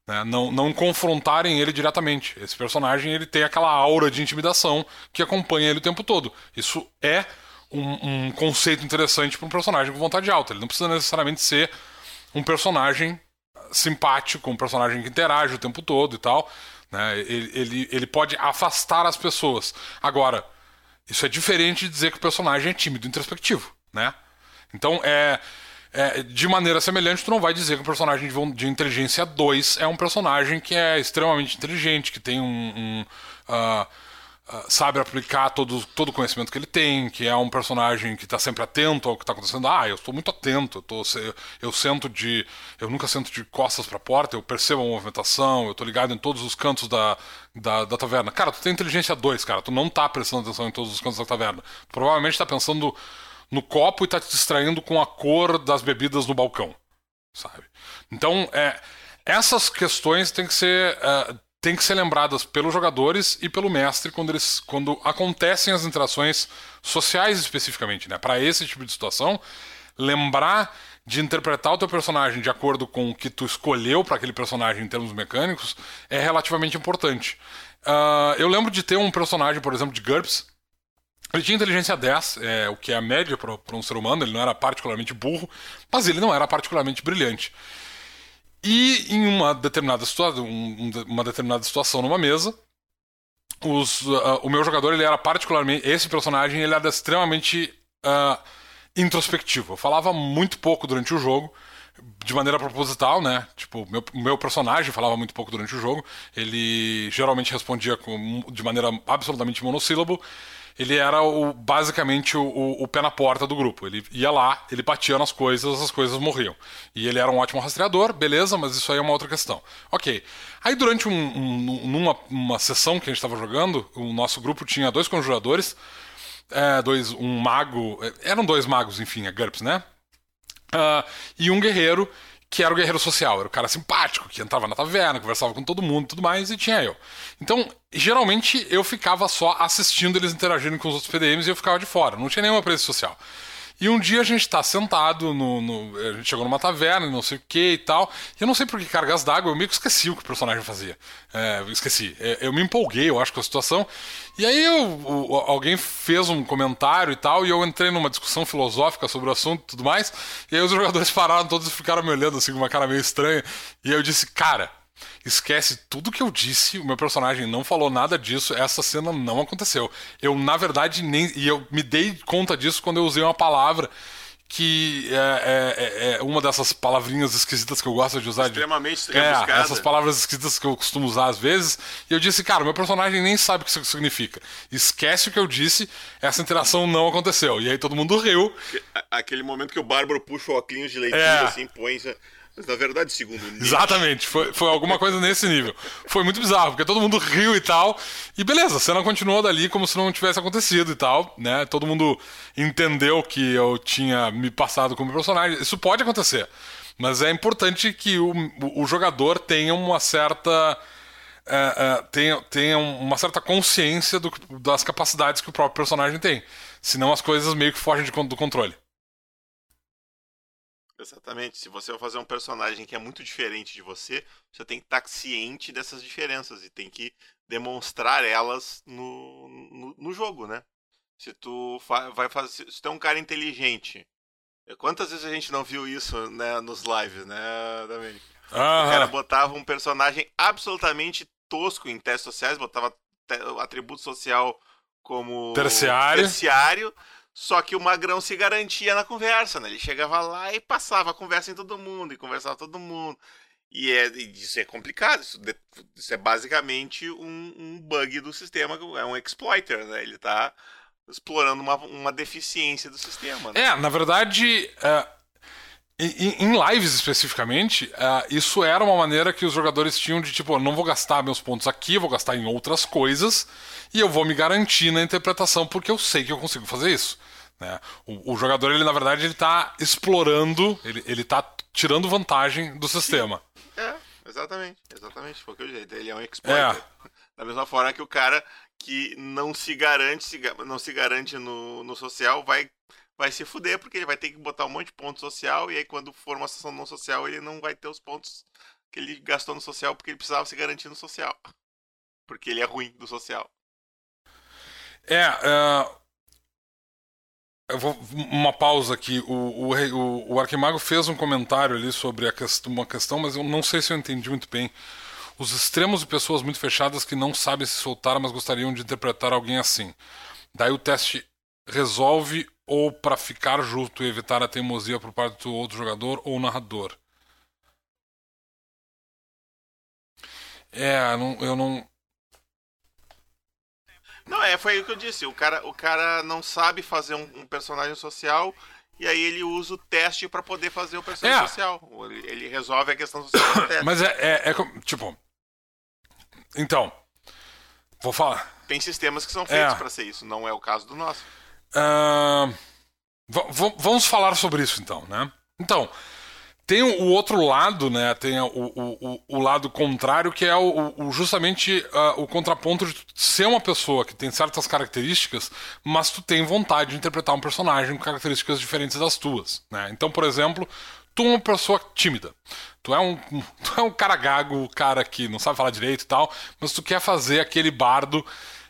né? não, não confrontarem ele diretamente. Esse personagem ele tem aquela aura de intimidação que acompanha ele o tempo todo. Isso é um, um conceito interessante para um personagem com vontade alta. Ele não precisa necessariamente ser um personagem simpático, um personagem que interage o tempo todo e tal. Né? Ele, ele, ele pode afastar as pessoas. Agora, isso é diferente de dizer que o personagem é tímido introspectivo. Né? Então, é, é, de maneira semelhante, tu não vai dizer que o personagem de, de inteligência 2 é um personagem que é extremamente inteligente, que tem um. um uh, sabe aplicar todo, todo o conhecimento que ele tem, que é um personagem que está sempre atento ao que está acontecendo. Ah, eu estou muito atento, eu, tô, eu sento de. Eu nunca sento de costas para a porta, eu percebo a movimentação, eu estou ligado em todos os cantos da, da, da, taverna. Cara, tu tem inteligência 2, cara, tu não está prestando atenção em todos os cantos da taverna. Tu provavelmente está pensando no copo e está te distraindo com a cor das bebidas no balcão, sabe? Então, é, essas questões têm que ser. Uh, tem que ser lembradas pelos jogadores e pelo mestre quando, eles, quando acontecem as interações sociais especificamente. Né? Para esse tipo de situação, lembrar de interpretar o teu personagem de acordo com o que tu escolheu para aquele personagem em termos mecânicos é relativamente importante. Uh, eu lembro de ter um personagem, por exemplo, de GURPS. Ele tinha inteligência 10, é, o que é a média para um ser humano, ele não era particularmente burro, mas ele não era particularmente brilhante. E em uma determinada, situa um, uma determinada situação numa mesa, os, uh, o meu jogador ele era particularmente. Esse personagem ele era extremamente uh, introspectivo. Eu falava muito pouco durante o jogo, de maneira proposital, né? Tipo, meu, meu personagem falava muito pouco durante o jogo. Ele geralmente respondia com, de maneira absolutamente monossílabo ele era o, basicamente o, o, o, pé na porta do grupo. Ele ia lá, ele batia nas coisas, as coisas morriam. E ele era um ótimo rastreador, beleza, mas isso aí é uma outra questão. Ok. Aí durante um, um, numa uma sessão que a gente estava jogando, o nosso grupo tinha dois conjuradores, é, dois, um mago, é, eram dois magos, enfim, a GURPS, né? Uh, e um guerreiro que era o guerreiro social, era o cara simpático, que entrava na taverna, conversava com todo mundo e tudo mais, e tinha eu. Então, geralmente eu ficava só assistindo eles interagirem com os outros PDMs e eu ficava de fora, não tinha nenhuma presença social. E um dia a gente tá sentado, no, no, a gente chegou numa taverna, não sei o que e tal. E eu não sei por que cargas d'água, eu meio que esqueci o que o personagem fazia. É, esqueci. É, eu me empolguei, eu acho, com a situação. E aí eu, o, alguém fez um comentário e tal, e eu entrei numa discussão filosófica sobre o assunto e tudo mais. E aí os jogadores (laughs) pararam todos e ficaram me olhando assim com uma cara meio estranha. E eu disse, cara, Esquece tudo que eu disse, o meu personagem não falou nada disso, essa cena não aconteceu. Eu, na verdade, nem. E eu me dei conta disso quando eu usei uma palavra que é, é, é, uma dessas palavrinhas esquisitas que eu gosto de usar. Extremamente de, é, essas palavras esquisitas que eu costumo usar às vezes. E eu disse, cara, meu personagem nem sabe o que isso significa. Esquece o que eu disse, essa interação não aconteceu. E aí todo mundo riu. Aquele momento que o Bárbaro puxa o óculos de leitinho é. assim, põe. Na verdade, segundo o Exatamente, foi, foi alguma coisa nesse nível. Foi muito bizarro, porque todo mundo riu e tal. E beleza, a cena continuou dali como se não tivesse acontecido e tal, né? Todo mundo entendeu que eu tinha me passado como personagem. Isso pode acontecer. Mas é importante que o, o jogador tenha uma certa. É, é, tenha, tenha uma certa consciência do, das capacidades que o próprio personagem tem. Senão as coisas meio que fogem de, do controle. Exatamente. Se você vai fazer um personagem que é muito diferente de você, você tem que estar ciente dessas diferenças e tem que demonstrar elas no, no, no jogo, né? Se tu vai fazer. Se tu é um cara inteligente. Quantas vezes a gente não viu isso né, nos lives, né, Domênico? Ah. O cara botava um personagem absolutamente tosco em testes sociais, botava atributo social como terciário. terciário só que o Magrão se garantia na conversa, né? Ele chegava lá e passava a conversa em todo mundo, e conversava todo mundo. E, é, isso é complicado, isso, isso é basicamente um, um, bug do sistema, é um exploiter, né? Ele está explorando uma, uma deficiência do sistema. Né? É, na verdade, uh, em, lives especificamente, uh, isso era uma maneira que os jogadores tinham de tipo, não vou gastar meus pontos aqui, vou gastar em outras coisas, e eu vou me garantir na interpretação porque eu sei que eu consigo fazer isso. Né? O, o, jogador, ele na verdade, ele tá explorando, ele, ele tá tirando vantagem do sistema. É, exatamente, exatamente. Foi o que eu disse. Ele é um exploiter. É. Da mesma forma que o cara que não se garante, se, não se garante no, no social, vai, vai se fuder, porque ele vai ter que botar um monte de ponto social, e aí quando for uma sessão não social, ele não vai ter os pontos que ele gastou no social, porque ele precisava se garantir no social. Porque ele é ruim do social. É, uh, eu vou, uma pausa aqui. O, o, o, Arquimago fez um comentário ali sobre a questão, uma questão, mas eu não sei se eu entendi muito bem. Os extremos de pessoas muito fechadas que não sabem se soltar, mas gostariam de interpretar alguém assim. Daí o teste resolve ou para ficar junto e evitar a teimosia por parte do outro jogador ou narrador. É, não, eu não. Não, é, foi o que eu disse. O cara, o cara não sabe fazer um, um personagem social e aí ele usa o teste para poder fazer o personagem é. social. Ele, ele, resolve a questão social do (coughs) teste. Mas é, é, é, tipo. Então. Vou falar. Tem sistemas que são feitos é. para ser isso, não é o caso do nosso. Vamos falar sobre isso então, né? Então, tem o outro lado, né? Tem o, o, o lado contrário, que é o, o justamente uh, o contraponto de ser uma pessoa que tem certas características, mas tu tem vontade de interpretar um personagem com características diferentes das tuas. Né? Então, por exemplo, tu é uma pessoa tímida. Tu é um, (laughs) tu é um cara gago, cara que não sabe falar direito e tal, mas tu quer fazer aquele bardo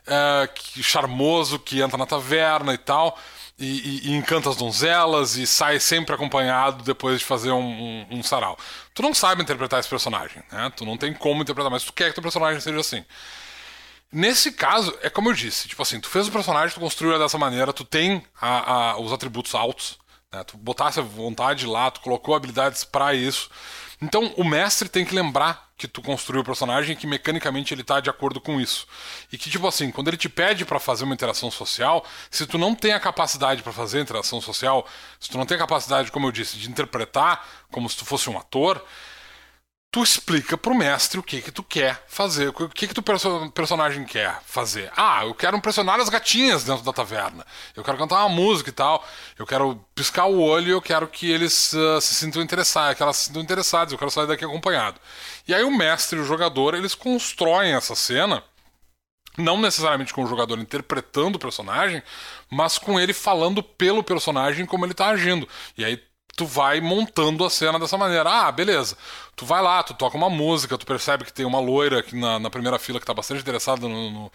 uh, que, charmoso que entra na taverna e tal e, e, e, encanta as donzelas e sai sempre acompanhado depois de fazer um, um, um, sarau. Tu não sabe interpretar esse personagem, né? Tu não tem como interpretar, mas tu quer que teu personagem seja assim. Nesse caso, é como eu disse, tipo assim, tu fez o personagem, tu construiu dessa maneira, tu tem a, a, os atributos altos, né? Tu botasse a vontade lá, tu colocou habilidades para isso. Então o mestre tem que lembrar que tu construiu o personagem e que mecanicamente ele tá de acordo com isso. E que, tipo assim, quando ele te pede para fazer uma interação social, se tu não tem a capacidade para fazer a interação social, se tu não tem a capacidade, como eu disse, de interpretar como se tu fosse um ator, tu explica pro mestre o que que tu quer fazer, o que que tu perso personagem quer fazer. Ah, eu quero impressionar as gatinhas dentro da taverna. Eu quero cantar uma música e tal. Eu quero piscar o olho eu quero que eles uh, se sintam interessados, que elas se sintam interessadas. Eu quero sair daqui acompanhado. E aí o mestre e o jogador, eles constroem essa cena não necessariamente com o jogador interpretando o personagem, mas com ele falando pelo personagem como ele está agindo. E aí tu vai montando a cena dessa maneira. Ah, beleza. Tu vai lá, tu toca uma música, tu percebe que tem uma loira aqui na, na primeira fila que tá bastante interessada no, no uh,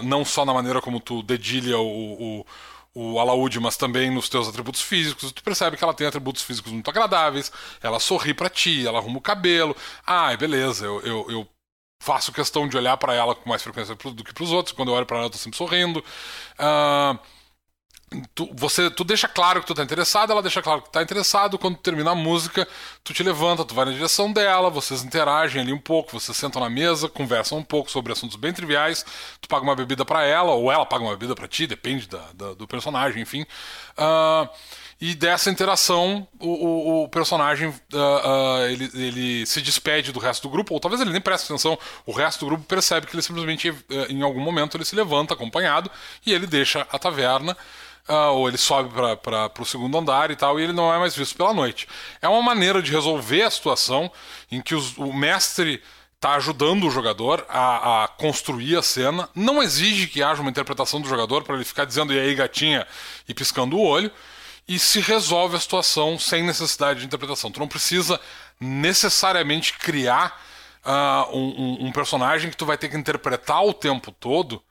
uh, não só na maneira como tu dedilha o, o o alaúde, mas também nos teus atributos físicos. Tu percebe que ela tem atributos físicos muito agradáveis, ela sorri para ti, ela arruma o cabelo. Ah, beleza, eu, eu, eu faço questão de olhar para ela com mais frequência do que para os outros. Quando eu olho para ela, eu tô sempre sorrindo. Uh, Tu, você, tu deixa claro que tu tá interessado, ela deixa claro que tá interessado. Quando termina a música, tu te levanta, tu vai na direção dela, vocês interagem ali um pouco, vocês sentam na mesa, conversam um pouco sobre assuntos bem triviais. Tu paga uma bebida para ela, ou ela paga uma bebida para ti, depende da, da, do personagem, enfim. Uh, e dessa interação, o, o, o personagem uh, uh, ele, ele, se despede do resto do grupo, ou talvez ele nem preste atenção, o resto do grupo percebe que ele simplesmente, em algum momento, ele se levanta acompanhado e ele deixa a taverna uh, ou ele sobe para o segundo andar e tal, e ele não é mais visto pela noite. É uma maneira de resolver a situação em que os, o mestre está ajudando o jogador a, a, construir a cena, não exige que haja uma interpretação do jogador para ele ficar dizendo e aí gatinha e piscando o olho, e se resolve a situação sem necessidade de interpretação. Tu não precisa necessariamente criar uh, um, um, personagem que tu vai ter que interpretar o tempo todo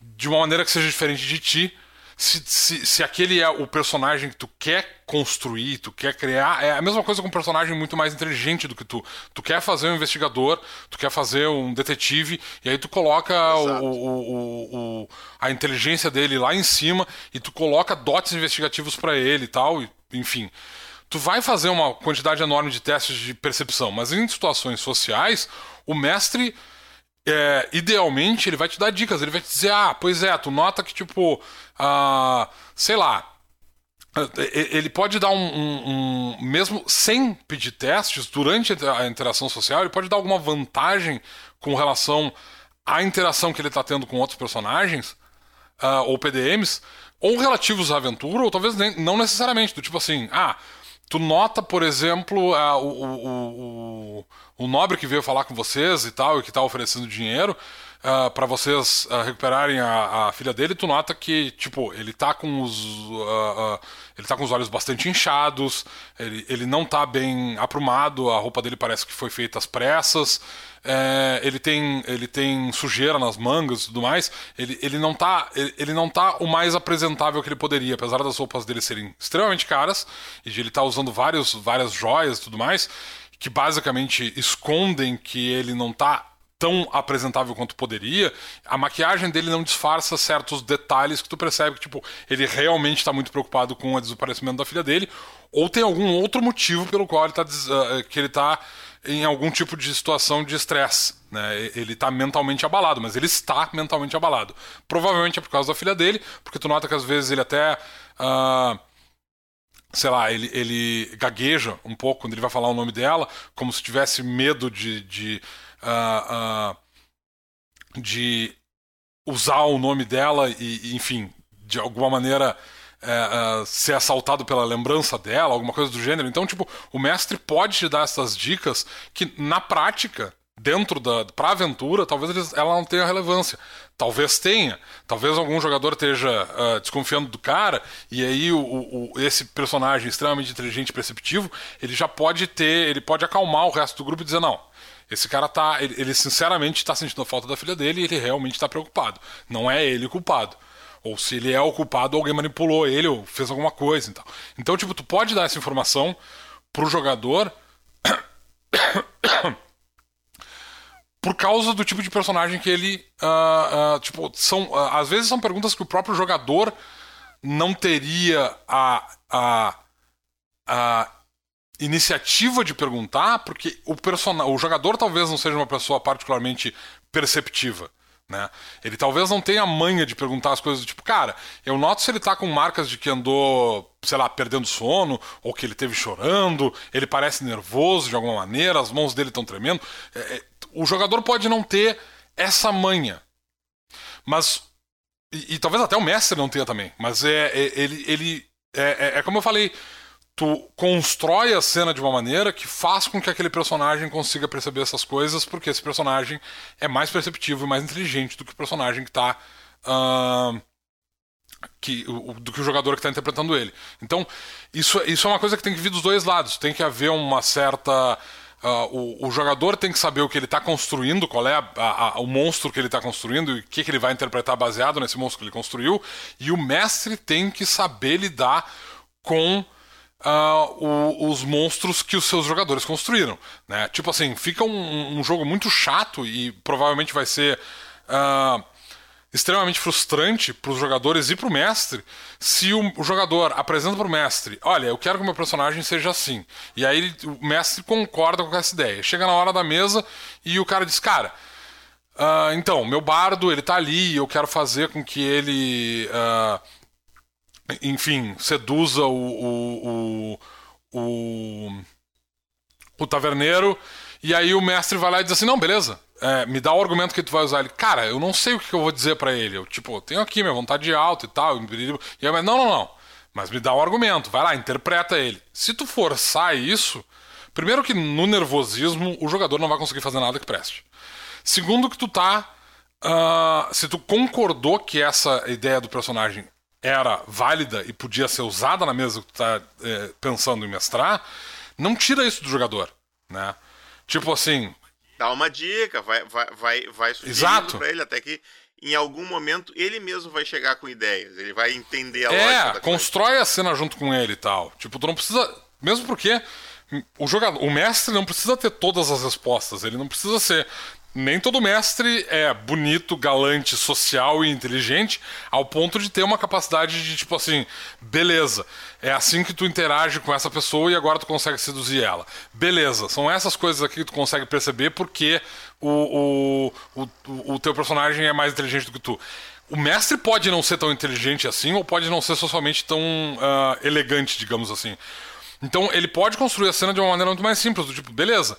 de uma maneira que seja diferente de ti, se, se, se aquele é o personagem que tu quer construir, tu quer criar, é a mesma coisa com um personagem muito mais inteligente do que tu. Tu quer fazer um investigador, tu quer fazer um detetive, e aí tu coloca o, o, o, a inteligência dele lá em cima e tu coloca dotes investigativos para ele e tal, e, enfim. Tu vai fazer uma quantidade enorme de testes de percepção, mas em situações sociais, o mestre é, idealmente, ele vai te dar dicas. Ele vai te dizer, ah, pois é, tu nota que, tipo, ah, sei lá. Ele pode dar um, um, um, Mesmo sem pedir testes, durante a interação social, ele pode dar alguma vantagem com relação à interação que ele está tendo com outros personagens, uh, ou PDMs, ou relativos à aventura, ou talvez nem, não necessariamente, do tipo assim, ah, tu nota, por exemplo, uh, o, o, o, o, nobre que veio falar com vocês e tal, e que tá oferecendo dinheiro, uh, para vocês uh, recuperarem a, a, filha dele, tu nota que, tipo, ele tá com os. Uh, ele tá com os olhos bastante inchados, ele, ele não tá bem aprumado, a roupa dele parece que foi feita às pressas. É, ele, tem, ele tem sujeira nas mangas e tudo mais. Ele, ele, não tá, ele, ele, não tá o mais apresentável que ele poderia, apesar das roupas dele serem extremamente caras e de ele estar tá usando vários, várias joias e tudo mais, que basicamente escondem que ele não tá tão apresentável quanto poderia, a maquiagem dele não disfarça certos detalhes que tu percebe que, tipo, ele realmente está muito preocupado com o desaparecimento da filha dele, ou tem algum outro motivo pelo qual ele tá, uh, que ele está em algum tipo de situação de estresse. Né? Ele está mentalmente abalado, mas ele está mentalmente abalado. Provavelmente é por causa da filha dele, porque tu nota que às vezes ele até. Uh, sei lá, ele, ele gagueja um pouco quando ele vai falar o nome dela, como se tivesse medo de, de uh, uh, de usar o nome dela e, enfim, de alguma maneira uh, uh, ser assaltado pela lembrança dela, alguma coisa do gênero. Então, tipo, o mestre pode te dar essas dicas que, na prática, dentro da pra aventura, talvez ela não tenha relevância. Talvez tenha. Talvez algum jogador esteja uh, desconfiando do cara, e aí o, o, esse personagem extremamente inteligente e perceptivo, ele já pode ter. ele pode acalmar o resto do grupo e dizer, não esse cara tá. Ele, ele sinceramente está sentindo a falta da filha dele e ele realmente está preocupado. Não é ele o culpado. Ou se ele é o culpado, alguém manipulou ele ou fez alguma coisa e tal. Então, tipo, tu pode dar essa informação pro jogador. (coughs) por causa do tipo de personagem que ele. Uh, uh, tipo, são. Uh, às vezes são perguntas que o próprio jogador não teria a. a, a iniciativa de perguntar, porque o, o jogador talvez não seja uma pessoa particularmente perceptiva. Né? Ele talvez não tenha a manha de perguntar as coisas do tipo, cara, eu noto se ele tá com marcas de que andou, sei lá, perdendo sono, ou que ele teve chorando, ele parece nervoso de alguma maneira, as mãos dele estão tremendo. É, é, o jogador pode não ter essa manha. Mas. E, e, talvez até o mestre não tenha também. Mas é, é ele. ele é, é, é como eu falei tu constrói a cena de uma maneira que faz com que aquele personagem consiga perceber essas coisas, porque esse personagem é mais perceptivo e mais inteligente do que o personagem que está uh, que, o, do que o jogador que está interpretando ele. Então, isso, isso é uma coisa que tem que vir dos dois lados. Tem que haver uma certa. Uh, o, o, jogador tem que saber o que ele está construindo, qual é a, a, o monstro que ele está construindo e o que, que ele vai interpretar baseado nesse monstro que ele construiu. E o mestre tem que saber lidar com uh, o, os monstros que os seus jogadores construíram. Né? Tipo assim, fica um, um jogo muito chato e provavelmente vai ser uh, extremamente frustrante para os jogadores e para o mestre se o, o jogador apresenta para o mestre: Olha, eu quero que o meu personagem seja assim. E aí o mestre concorda com essa ideia. Chega na hora da mesa e o cara diz: Cara. Uh, então, meu bardo, ele tá ali, eu quero fazer com que ele uh, enfim, seduza o, o, o, o, o taverneiro. E aí o mestre vai lá e diz assim: não, beleza, é, me dá o argumento que tu vai usar. Ele, cara, eu não sei o que eu vou dizer para ele. Eu, tipo, tenho aqui minha vontade de alto e tal. E mas não, não, não. Mas me dá um argumento, vai lá, interpreta ele. Se tu forçar isso, primeiro que no nervosismo o jogador não vai conseguir fazer nada que preste. Segundo que tu tá. Uh, se tu concordou que essa ideia do personagem era válida e podia ser usada na mesa que tu tá é, pensando em mestrar, não tira isso do jogador, né? Tipo assim... Dá uma dica, vai, vai, vai, vai sugerindo pra ele até que em algum momento ele mesmo vai chegar com ideias, ele vai entender a é, lógica. É, constrói coisa. a cena junto com ele e tal. Tipo, tu não precisa... Mesmo porque o jogador, o mestre não precisa ter todas as respostas, ele não precisa ser nem todo mestre é bonito, galante, social e inteligente ao ponto de ter uma capacidade de, tipo assim, beleza, é assim que tu interage com essa pessoa e agora tu consegue seduzir ela. Beleza, são essas coisas aqui que tu consegue perceber porque o, o, o, o teu personagem é mais inteligente do que tu. O mestre pode não ser tão inteligente assim, ou pode não ser socialmente tão uh, elegante, digamos assim. Então ele pode construir a cena de uma maneira muito mais simples, do tipo, beleza.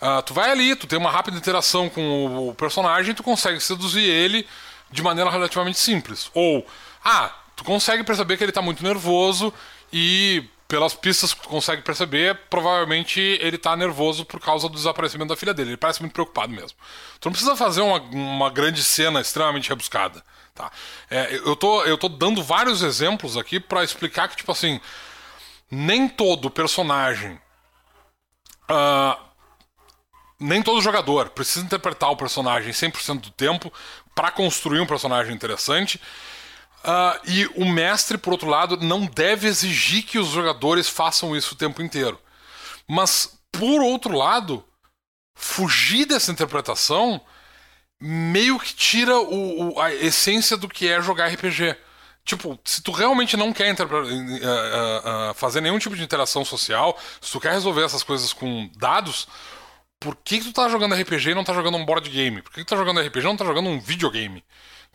Uh, tu vai ali, tu tem uma rápida interação com o personagem tu consegue seduzir ele de maneira relativamente simples. Ou, ah, tu consegue perceber que ele tá muito nervoso e pelas pistas que tu consegue perceber, provavelmente ele tá nervoso por causa do desaparecimento da filha dele. Ele parece muito preocupado mesmo. Tu não precisa fazer uma, uma grande cena extremamente rebuscada. Tá? É, eu, tô, eu tô dando vários exemplos aqui para explicar que, tipo assim, nem todo personagem. Uh, nem todo jogador precisa interpretar o personagem 100% do tempo para construir um personagem interessante. Uh, e o mestre, por outro lado, não deve exigir que os jogadores façam isso o tempo inteiro. Mas, por outro lado, fugir dessa interpretação meio que tira o, o, a essência do que é jogar RPG. Tipo, se tu realmente não quer uh, uh, fazer nenhum tipo de interação social, se tu quer resolver essas coisas com dados, por que, que tu tá jogando RPG e não tá jogando um board game? Por que, que tu tá jogando RPG e não tá jogando um videogame?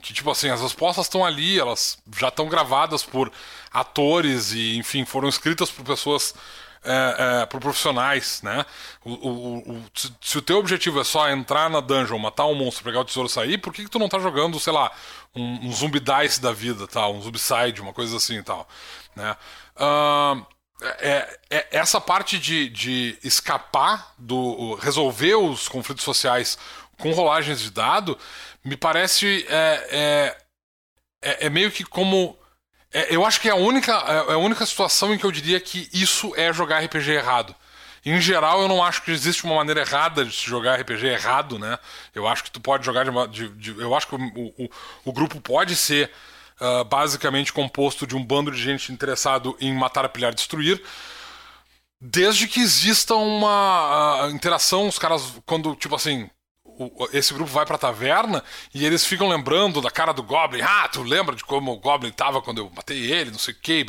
Que, tipo assim, as respostas estão ali, elas já estão gravadas por atores e, enfim, foram escritas por pessoas, é, é, por profissionais, né? O, o, o, se, o teu objetivo é só entrar na dungeon, matar um monstro, pegar o tesouro e sair, por que, que tu não tá jogando, sei lá, um, um zumbi dice da vida, tal, um zombicide, uma coisa assim e tal, né? Uh, é, é, essa parte de, de escapar do. resolver os conflitos sociais com rolagens de dado me parece. É, é, é, é meio que como. É, eu acho que é a, única, é a única situação em que eu diria que isso é jogar RPG errado. Em geral, eu não acho que existe uma maneira errada de se jogar RPG errado, né? Eu acho que tu pode jogar de, de, de eu acho que o, o, o grupo pode ser uh, basicamente composto de um bando de gente interessado em matar, apilhar, destruir. Desde que exista uma uh, interação, os caras, quando, tipo assim, o, esse grupo vai pra taverna e eles ficam lembrando da cara do Goblin. Ah, tu lembra de como o Goblin tava quando eu matei ele, não sei o que,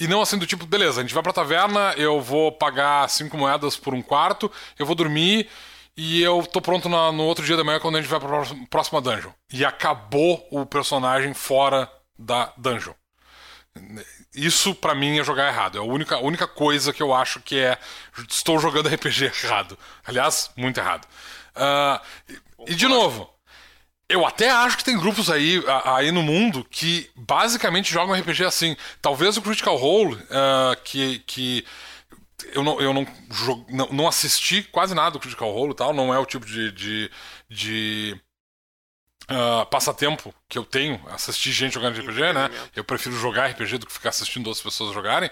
e não assim do tipo, beleza, a gente vai pra taverna, eu vou pagar cinco moedas por um quarto, eu vou dormir e eu tô pronto na, no outro dia da manhã quando a gente vai pra próxima dungeon. E acabou o personagem fora da dungeon. Isso para mim é jogar errado. É a única, a única coisa que eu acho que é. Estou jogando (laughs) RPG errado. Aliás, muito errado. Uh, e de novo, eu até acho que tem grupos aí, aí no mundo que basicamente jogam RPG assim. Talvez o Critical Role, uh, que, que eu não, eu não, não, não, assisti quase nada do Critical Role e tal, não é o tipo de, de, de uh, passatempo que eu tenho, assistir gente jogando RPG, né? Eu prefiro jogar RPG do que ficar assistindo outras pessoas jogarem.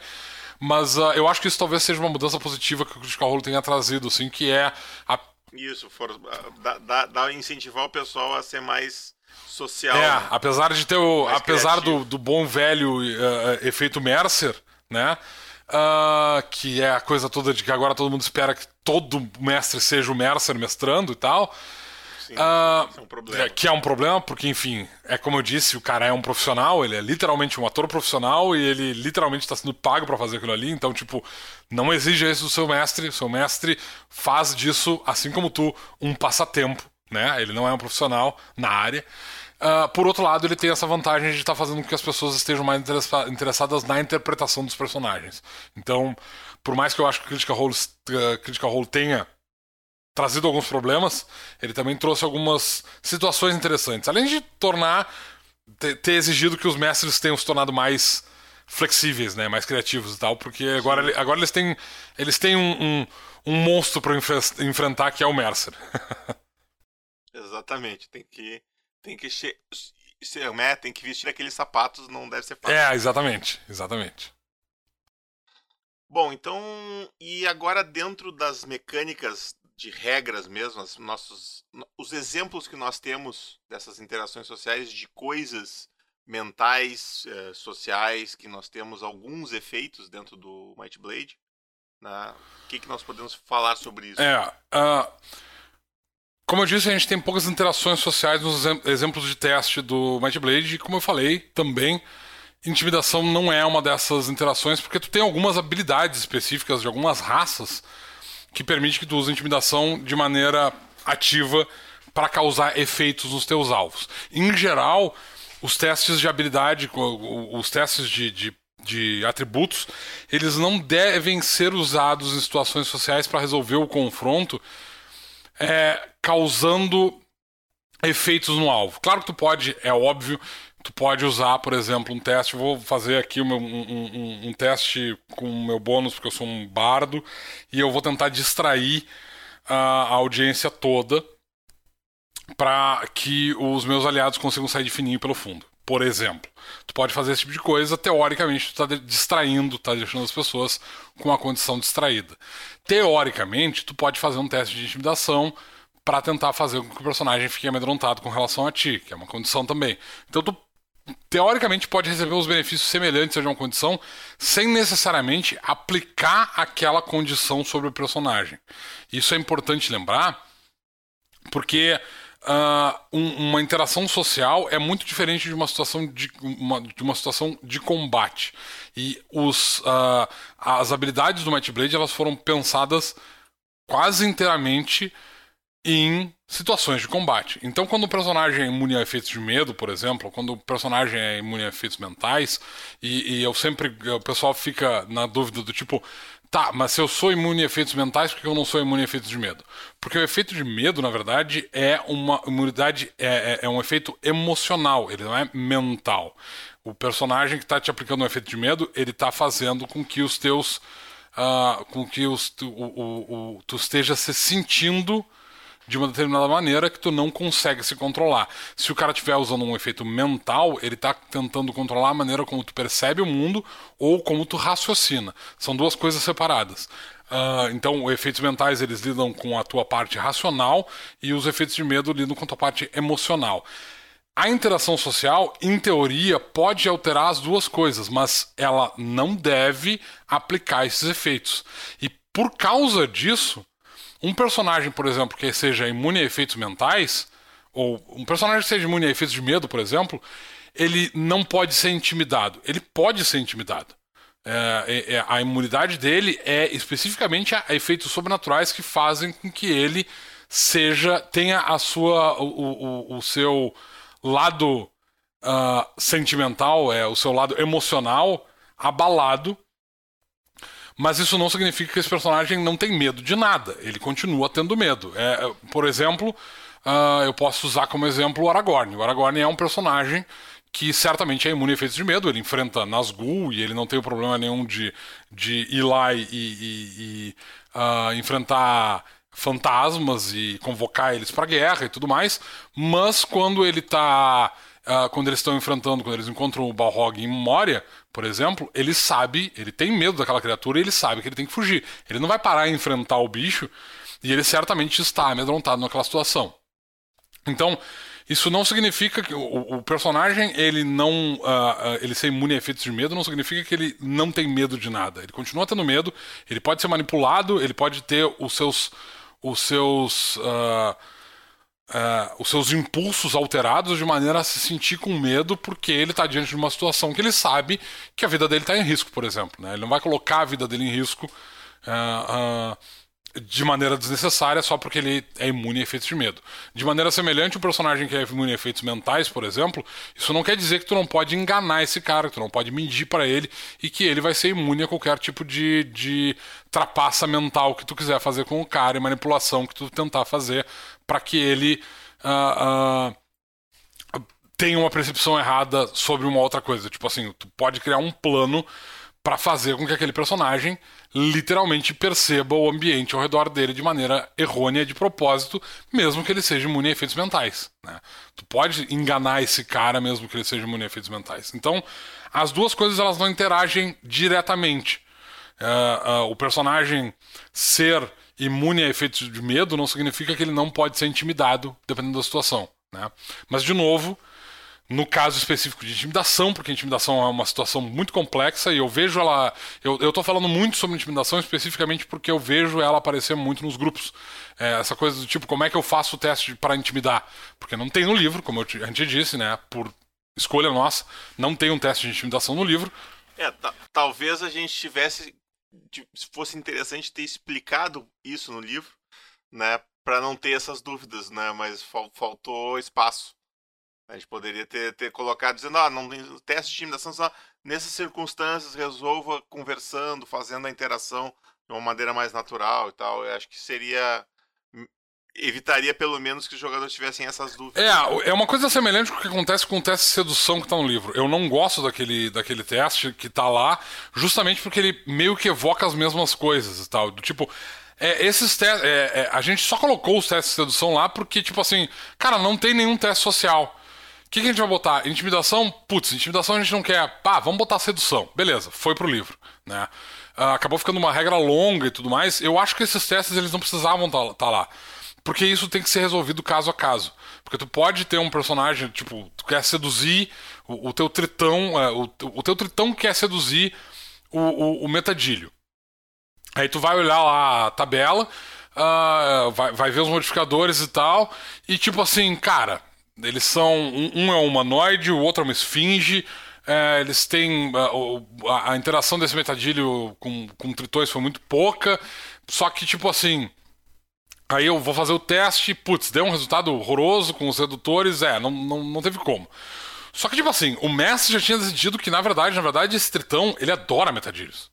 Mas uh, eu acho que isso talvez seja uma mudança positiva que o Critical Role tenha trazido, assim, que é a... Isso, for, dá, dá, dá incentivar o pessoal a ser mais social. É, né? apesar de ter o. Apesar do, do, bom velho uh, efeito Mercer, né? Uh, que é a coisa toda de que agora todo mundo espera que todo mestre seja o Mercer mestrando e tal. Sim, uh, é um problema. É, que é um problema, porque, enfim, é como eu disse, o cara é um profissional, ele é literalmente um ator profissional e ele literalmente está sendo pago para fazer aquilo ali, então, tipo, não exija isso do seu mestre, o seu mestre faz disso, assim como tu, um passatempo, né? Ele não é um profissional na área. Uh, por outro lado, ele tem essa vantagem de estar tá fazendo com que as pessoas estejam mais interessa interessadas na interpretação dos personagens. Então, por mais que eu acho que Critical Role, uh, Critical Role tenha trazido alguns problemas, ele também trouxe algumas situações interessantes. Além de tornar, ter exigido que os mestres tenham se tornado mais flexíveis, né, mais criativos e tal, porque agora, agora eles têm, eles têm um, um, um monstro para enfrentar que é o Mercer. (laughs) Exatamente, tem que tem que ser, né, tem que vestir aqueles sapatos, não deve ser fácil. É, exatamente, exatamente. Bom, então, e agora dentro das mecânicas de regras mesmo, os nossos os exemplos que nós temos dessas interações sociais de coisas mentais, eh, sociais, que nós temos alguns efeitos dentro do Might Blade. Né? O que, que nós podemos falar sobre isso? É, uh, como eu disse, a gente tem poucas interações sociais nos exemplos de teste do Might Blade, e como eu falei, também intimidação não é uma dessas interações, porque tu tem algumas habilidades específicas de algumas raças que permite que tu use intimidação de maneira ativa para causar efeitos nos teus alvos. Em geral, os testes de habilidade, os testes de, de, de atributos, eles não devem ser usados em situações sociais para resolver o confronto é, causando efeitos no alvo. Claro que tu pode, é óbvio, tu pode usar, por exemplo, um teste. Vou fazer aqui um, um, um, teste com o meu bônus, porque eu sou um bardo, e eu vou tentar distrair a, a audiência toda para que os meus aliados consigam sair de fininho pelo fundo. Por exemplo, tu pode fazer esse tipo de coisa, teoricamente tu está distraindo, está deixando as pessoas com a condição distraída. Teoricamente, tu pode fazer um teste de intimidação para tentar fazer com que o personagem fique amedrontado com relação a ti, que é uma condição também. Então tu teoricamente pode receber os benefícios semelhantes de uma condição sem necessariamente aplicar aquela condição sobre o personagem. Isso é importante lembrar, porque uh, um, uma interação social é muito diferente de uma situação de uma, de uma situação de combate. E os, uh, as habilidades do Might Blade elas foram pensadas quase inteiramente em situações de combate. Então, quando o personagem é imune a efeitos de medo, por exemplo, quando o personagem é imune a efeitos mentais, e, e eu sempre. O pessoal fica na dúvida do tipo. Tá, mas se eu sou imune a efeitos mentais, por que eu não sou imune a efeitos de medo? Porque o efeito de medo, na verdade, é uma imunidade, é, é, é um efeito emocional, ele não é mental. O personagem que está te aplicando um efeito de medo, ele está fazendo com que os teus. Uh, com que os, tu, o, o, o, tu esteja se sentindo de uma determinada maneira que tu não consegue se controlar. Se o cara estiver usando um efeito mental, ele está tentando controlar a maneira como tu percebe o mundo ou como tu raciocina. São duas coisas separadas. Uh, então, os efeitos mentais eles lidam com a tua parte racional e os efeitos de medo lidam com a tua parte emocional. A interação social, em teoria, pode alterar as duas coisas, mas ela não deve aplicar esses efeitos. E por causa disso, um personagem, por exemplo, que seja imune a efeitos mentais, ou um personagem que seja imune a efeitos de medo, por exemplo, ele não pode ser intimidado. Ele pode ser intimidado. É, é, é a imunidade dele é especificamente a, efeitos sobrenaturais que fazem com que ele seja tenha a sua o, o, o seu lado uh, sentimental, é o seu lado emocional abalado mas isso não significa que esse personagem não tem medo de nada. Ele continua tendo medo. É, por exemplo, uh, eu posso usar como exemplo o Aragorn. O Aragorn é um personagem que certamente é imune a efeitos de medo. Ele enfrenta Nazgûl e ele não tem problema nenhum de, de ir lá e, e, e uh, enfrentar fantasmas e convocar eles para guerra e tudo mais. Mas quando ele está uh, quando eles estão enfrentando, quando eles encontram o Balrog em Moria, por exemplo, ele sabe, ele tem medo daquela criatura e ele sabe que ele tem que fugir. Ele não vai parar e enfrentar o bicho e ele certamente está amedrontado naquela situação. Então, isso não significa que o, o personagem ele não uh, uh, ele ser imune a efeitos de medo não significa que ele não tem medo de nada. Ele continua tendo medo. Ele pode ser manipulado. Ele pode ter os seus os seus uh, uh, os seus impulsos alterados de maneira a se sentir com medo porque ele está diante de uma situação que ele sabe que a vida dele está em risco, por exemplo. Né? Ele não vai colocar a vida dele em risco uh, uh, de maneira desnecessária só porque ele é imune a efeitos de medo. De maneira semelhante, o personagem que é imune a efeitos mentais, por exemplo, isso não quer dizer que tu não pode enganar esse cara, que tu não pode mentir para ele e que ele vai ser imune a qualquer tipo de, de trapaça mental que tu quiser fazer com o cara e manipulação que tu tentar fazer para que ele uh, uh, tenha uma percepção errada sobre uma outra coisa. Tipo assim, tu pode criar um plano para fazer com que aquele personagem literalmente perceba o ambiente ao redor dele de maneira errônea de propósito, mesmo que ele seja imune a efeitos mentais. Né? Tu pode enganar esse cara mesmo que ele seja imune a efeitos mentais. Então, as duas coisas elas não interagem diretamente. Uh, uh, o personagem ser imune a efeitos de medo não significa que ele não pode ser intimidado, dependendo da situação. Né? Mas, de novo, no caso específico de intimidação, porque intimidação é uma situação muito complexa e eu vejo ela. Eu, eu tô falando muito sobre intimidação especificamente porque eu vejo ela aparecer muito nos grupos. É, essa coisa do tipo, como é que eu faço o teste para intimidar? Porque não tem no livro, como eu, gente disse, né? Por escolha nossa, não tem um teste de intimidação no livro. É, talvez a gente tivesse fosse interessante ter explicado isso no livro, né, para não ter essas dúvidas, né, mas fal faltou espaço. A gente poderia ter, ter colocado dizendo, ah, não teste de intimidação, só nessas circunstâncias resolva conversando, fazendo a interação de uma maneira mais natural e tal. Eu acho que seria evitaria pelo menos que os jogadores tivessem essas dúvidas. É, é uma coisa semelhante com o que acontece com o teste de sedução que tá no livro. Eu não gosto daquele, daquele teste que tá lá, justamente porque ele meio que evoca as mesmas coisas e tal. Do tipo. É, esses testes. É, é, a gente só colocou os testes de sedução lá porque, tipo assim, cara, não tem nenhum teste social. O que, que, a gente vai botar? Intimidação? Putz, intimidação a gente não quer. Pá, vamos botar sedução. Beleza, foi pro livro, né? Uh, acabou ficando uma regra longa e tudo mais. Eu acho que esses testes eles não precisavam estar tá, tá lá. Porque isso tem que ser resolvido caso a caso. Porque tu pode ter um personagem, tipo, tu quer seduzir o, o teu tritão, uh, o, o, teu tritão quer seduzir o, o, o, metadilho. Aí tu vai olhar lá a tabela, uh, vai, vai ver os modificadores e tal, e tipo assim, cara, eles são. Um, é um humanoide, o outro é uma esfinge. É, eles têm. A, a, interação desse metadilho com, com tritões foi muito pouca. Só que, tipo assim. Aí eu vou fazer o teste, putz, deu um resultado horroroso com os redutores, é, não, não, não teve como. Só que, tipo assim, o mestre já tinha decidido que, na verdade, na verdade, esse tritão, ele adora metadilhos.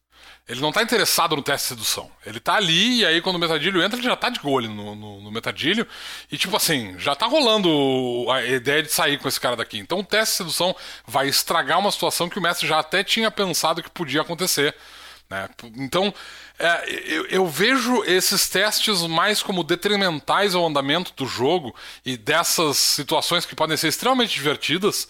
Ele não está interessado no teste de sedução. Ele está ali e aí quando o metadilho entra, ele já está de olho no, no, no, metadilho. E tipo assim, já está rolando a ideia de sair com esse cara daqui. Então o teste de sedução vai estragar uma situação que o mestre já até tinha pensado que podia acontecer. Né? Então é, eu, eu, vejo esses testes mais como detrimentais ao andamento do jogo e dessas situações que podem ser extremamente divertidas,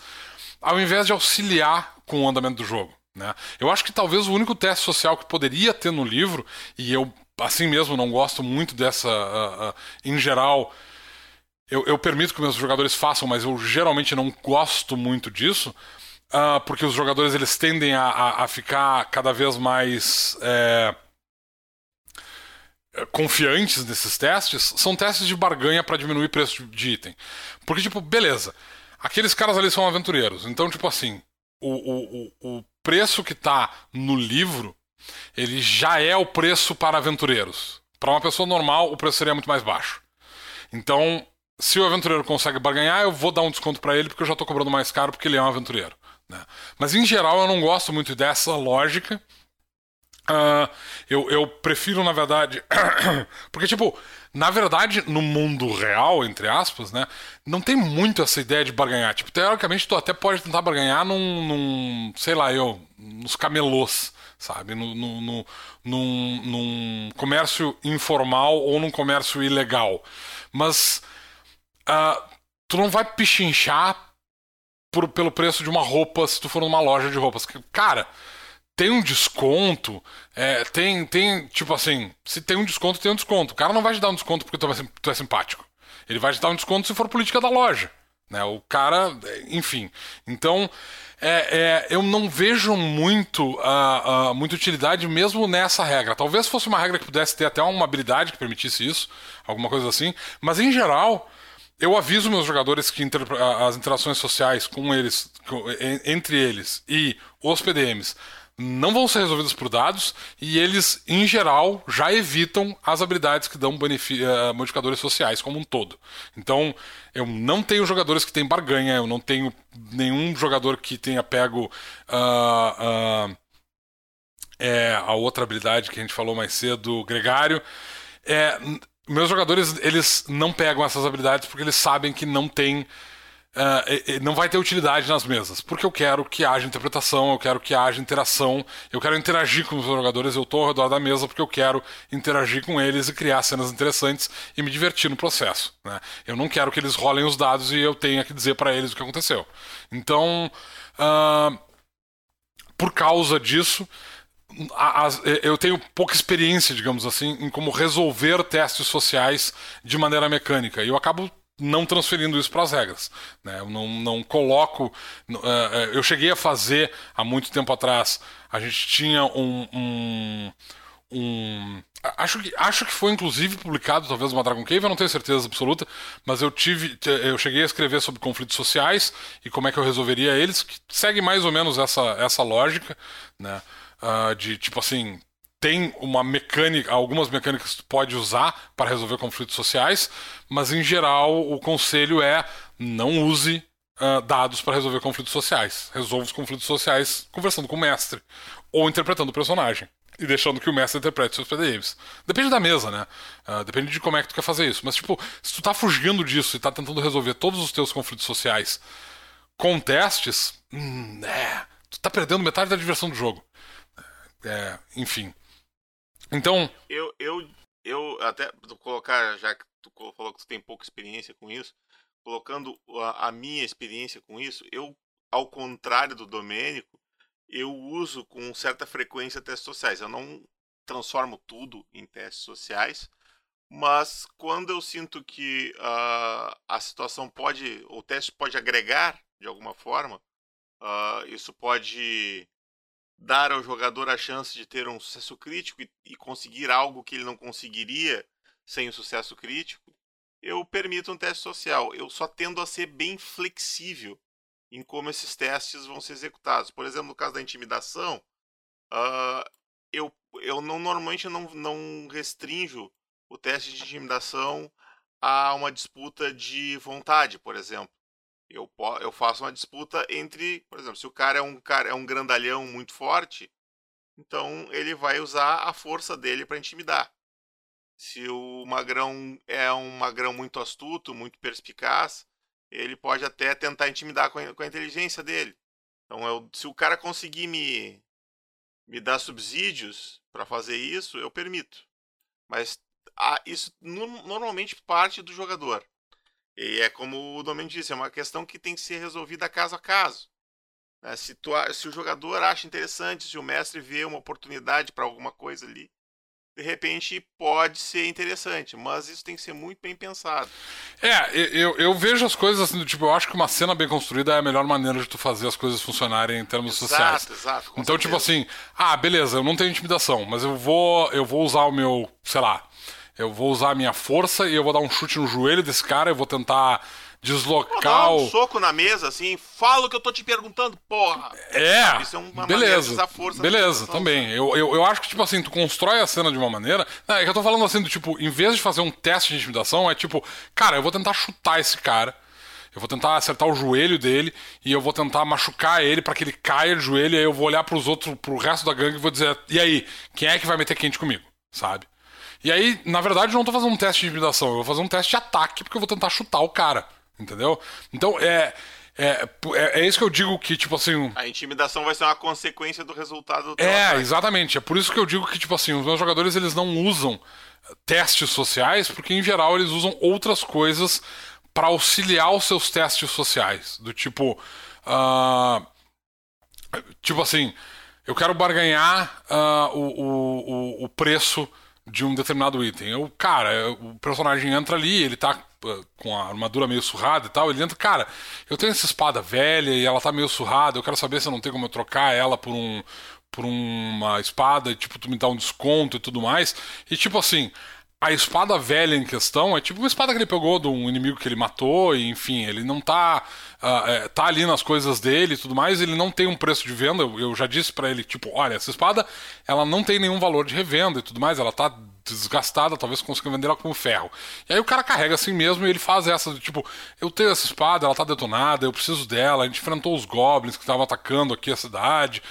ao invés de auxiliar com o andamento do jogo. Né? Eu acho que talvez o único teste social que poderia ter no livro, e eu assim mesmo não gosto muito dessa. Uh, uh, em geral, eu, eu, permito que meus jogadores façam, mas eu geralmente não gosto muito disso, uh, porque os jogadores eles tendem a, a, a ficar cada vez mais. É, confiantes nesses testes são testes de barganha para diminuir preço de item. Porque, tipo, beleza, aqueles caras ali são aventureiros, então, tipo assim, o, o, o preço que está no livro, ele já é o preço para aventureiros. Para uma pessoa normal, o preço seria muito mais baixo. Então, se o aventureiro consegue barganhar, eu vou dar um desconto para ele porque eu já estou cobrando mais caro porque ele é um aventureiro. Né? Mas em geral, eu não gosto muito dessa lógica. Uh, eu, eu prefiro, na verdade. (coughs) porque, tipo, na verdade, no mundo real, entre aspas, né, não tem muito essa ideia de barganhar. Tipo, teoricamente, tu até pode tentar barganhar num, num sei lá, eu, nos camelôs, sabe? No, no, no, num, num comércio informal ou num comércio ilegal. Mas uh, tu não vai pichinchar por, pelo preço de uma roupa se tu for numa loja de roupas. Cara, tem um desconto, é, tem, tem, tipo assim, se tem um desconto, tem um desconto. O cara não vai te dar um desconto porque tu, vai, tu é simpático. Ele vai te dar um desconto se for política da loja. Né? O cara, enfim. Então, é, é, eu não vejo muito, uh, uh, muita utilidade mesmo nessa regra. Talvez fosse uma regra que pudesse ter até uma habilidade que permitisse isso, alguma coisa assim. Mas, em geral, eu aviso meus jogadores que inter, as interações sociais com eles, entre eles e os PDMs não vão ser resolvidos por dados e eles, em geral, já evitam as habilidades que dão uh, modificadores sociais como um todo. Então, eu não tenho jogadores que têm barganha, eu não tenho nenhum jogador que tenha pego uh, uh, é, a outra habilidade que a gente falou mais cedo, Gregário. É, meus jogadores, eles não pegam essas habilidades porque eles sabem que não tem Uh, não vai ter utilidade nas mesas, porque eu quero que haja interpretação, eu quero que haja interação, eu quero interagir com os jogadores, eu estou ao redor da mesa porque eu quero interagir com eles e criar cenas interessantes e me divertir no processo. Né? Eu não quero que eles rolem os dados e eu tenha que dizer para eles o que aconteceu. Então, uh, por causa disso, eu tenho pouca experiência, digamos assim, em como resolver testes sociais de maneira mecânica. E eu acabo não transferindo isso para as regras. Né? Eu não, não coloco. Uh, eu cheguei a fazer há muito tempo atrás. A gente tinha um. um, um acho, que, acho que foi inclusive publicado, talvez, uma Dragon Cave, eu não tenho certeza absoluta, mas eu tive. Eu cheguei a escrever sobre conflitos sociais e como é que eu resolveria eles, que segue mais ou menos essa, essa lógica, né? Uh, de tipo assim, tem uma mecânica, algumas mecânicas que tu pode usar para resolver conflitos sociais, mas em geral o conselho é não use uh, dados para resolver conflitos sociais. Resolva os conflitos sociais conversando com o mestre ou interpretando o personagem. e deixando que o mestre interprete seus PDMs. Depende da mesa, né? Uh, depende de como é que tu quer fazer isso. Mas, tipo, se tu tá fugindo disso e tá tentando resolver todos os teus conflitos sociais com testes, hum, é, tu tá perdendo metade da diversão do jogo. É, enfim. Então. Eu, eu, eu até colocar, já que tu falou que tu tem pouca experiência com isso, colocando a, a minha experiência com isso, eu, ao contrário do Domênico, eu uso com certa frequência testes sociais. Eu não transformo tudo em testes sociais, mas quando eu sinto que uh, a situação pode, o teste pode agregar de alguma forma, uh, isso pode dar ao jogador a chance de ter um sucesso crítico e, e conseguir algo que ele não conseguiria sem o sucesso crítico, eu permito um teste social. Eu só tendo a ser bem flexível em como esses testes vão ser executados. Por exemplo, no caso da intimidação, uh, eu, eu não, normalmente não, não restringo o teste de intimidação a uma disputa de vontade, por exemplo. Eu, eu faço uma disputa entre, por exemplo, se o cara é um cara é um grandalhão muito forte, então ele vai usar a força dele para intimidar. Se o magrão é um magrão muito astuto, muito perspicaz, ele pode até tentar intimidar com a, com a inteligência dele. Então, eu, se o cara conseguir me, me dar subsídios para fazer isso, eu permito. Mas ah, isso no, normalmente parte do jogador. E é como o Domênio disse, é uma questão que tem que ser resolvida caso a caso. Né? Se, tu, se o jogador acha interessante, se o mestre vê uma oportunidade para alguma coisa ali, de repente pode ser interessante, mas isso tem que ser muito bem pensado. É, eu, eu vejo as coisas assim, do tipo, eu acho que uma cena bem construída é a melhor maneira de tu fazer as coisas funcionarem em termos exato, sociais. Exato, Então, tipo certeza. tipo assim, ah, beleza, eu não tenho intimidação, mas eu vou, eu vou usar o meu, sei lá, eu vou usar a minha força e eu vou dar um chute no joelho desse cara, eu vou tentar deslocar um soco na mesa, assim, fala o que eu tô te perguntando, porra. É, Isso é uma beleza, força beleza, também. Eu, eu, eu acho que, tipo assim, tu constrói a cena de uma maneira... Não, é que eu tô falando assim, do tipo, em vez de fazer um teste de intimidação, é tipo, cara, eu vou tentar chutar esse cara, eu vou tentar acertar o joelho dele e eu vou tentar machucar ele para que ele caia de joelho e aí eu vou olhar pros outros, pro resto da gangue e vou dizer, e aí, quem é que vai meter quente comigo, sabe? E aí, na verdade, eu não tô fazendo um teste de intimidação, eu vou fazer um teste de ataque porque eu vou tentar chutar o cara. Entendeu? Então, é, é, é, é, isso que eu digo que, tipo assim. A intimidação vai ser uma consequência do resultado do É, ataque. exatamente. É por isso que eu digo que, tipo assim, os meus jogadores eles não usam testes sociais, porque em geral eles usam outras coisas para auxiliar os seus testes sociais. Do tipo. Uh, tipo assim, eu quero barganhar uh, o, o, o preço de um determinado item. Eu, cara, o personagem entra ali, ele tá com a armadura meio surrada e tal, ele entra, cara, eu tenho essa espada velha e ela tá meio surrada, eu quero saber se não tem como eu trocar ela por um por uma espada, tipo, tu me dá um desconto e tudo mais. E tipo assim, a espada velha em questão é tipo uma espada que ele pegou de um inimigo que ele matou, e enfim, ele não tá. Uh, é, tá ali nas coisas dele e tudo mais, ele não tem um preço de venda. Eu, eu já disse para ele, tipo, olha, essa espada ela não tem nenhum valor de revenda e tudo mais, ela tá desgastada, talvez consiga vender ela como ferro. E aí o cara carrega assim mesmo e ele faz essa, tipo, eu tenho essa espada, ela tá detonada, eu preciso dela, a gente enfrentou os goblins que estavam atacando aqui a cidade.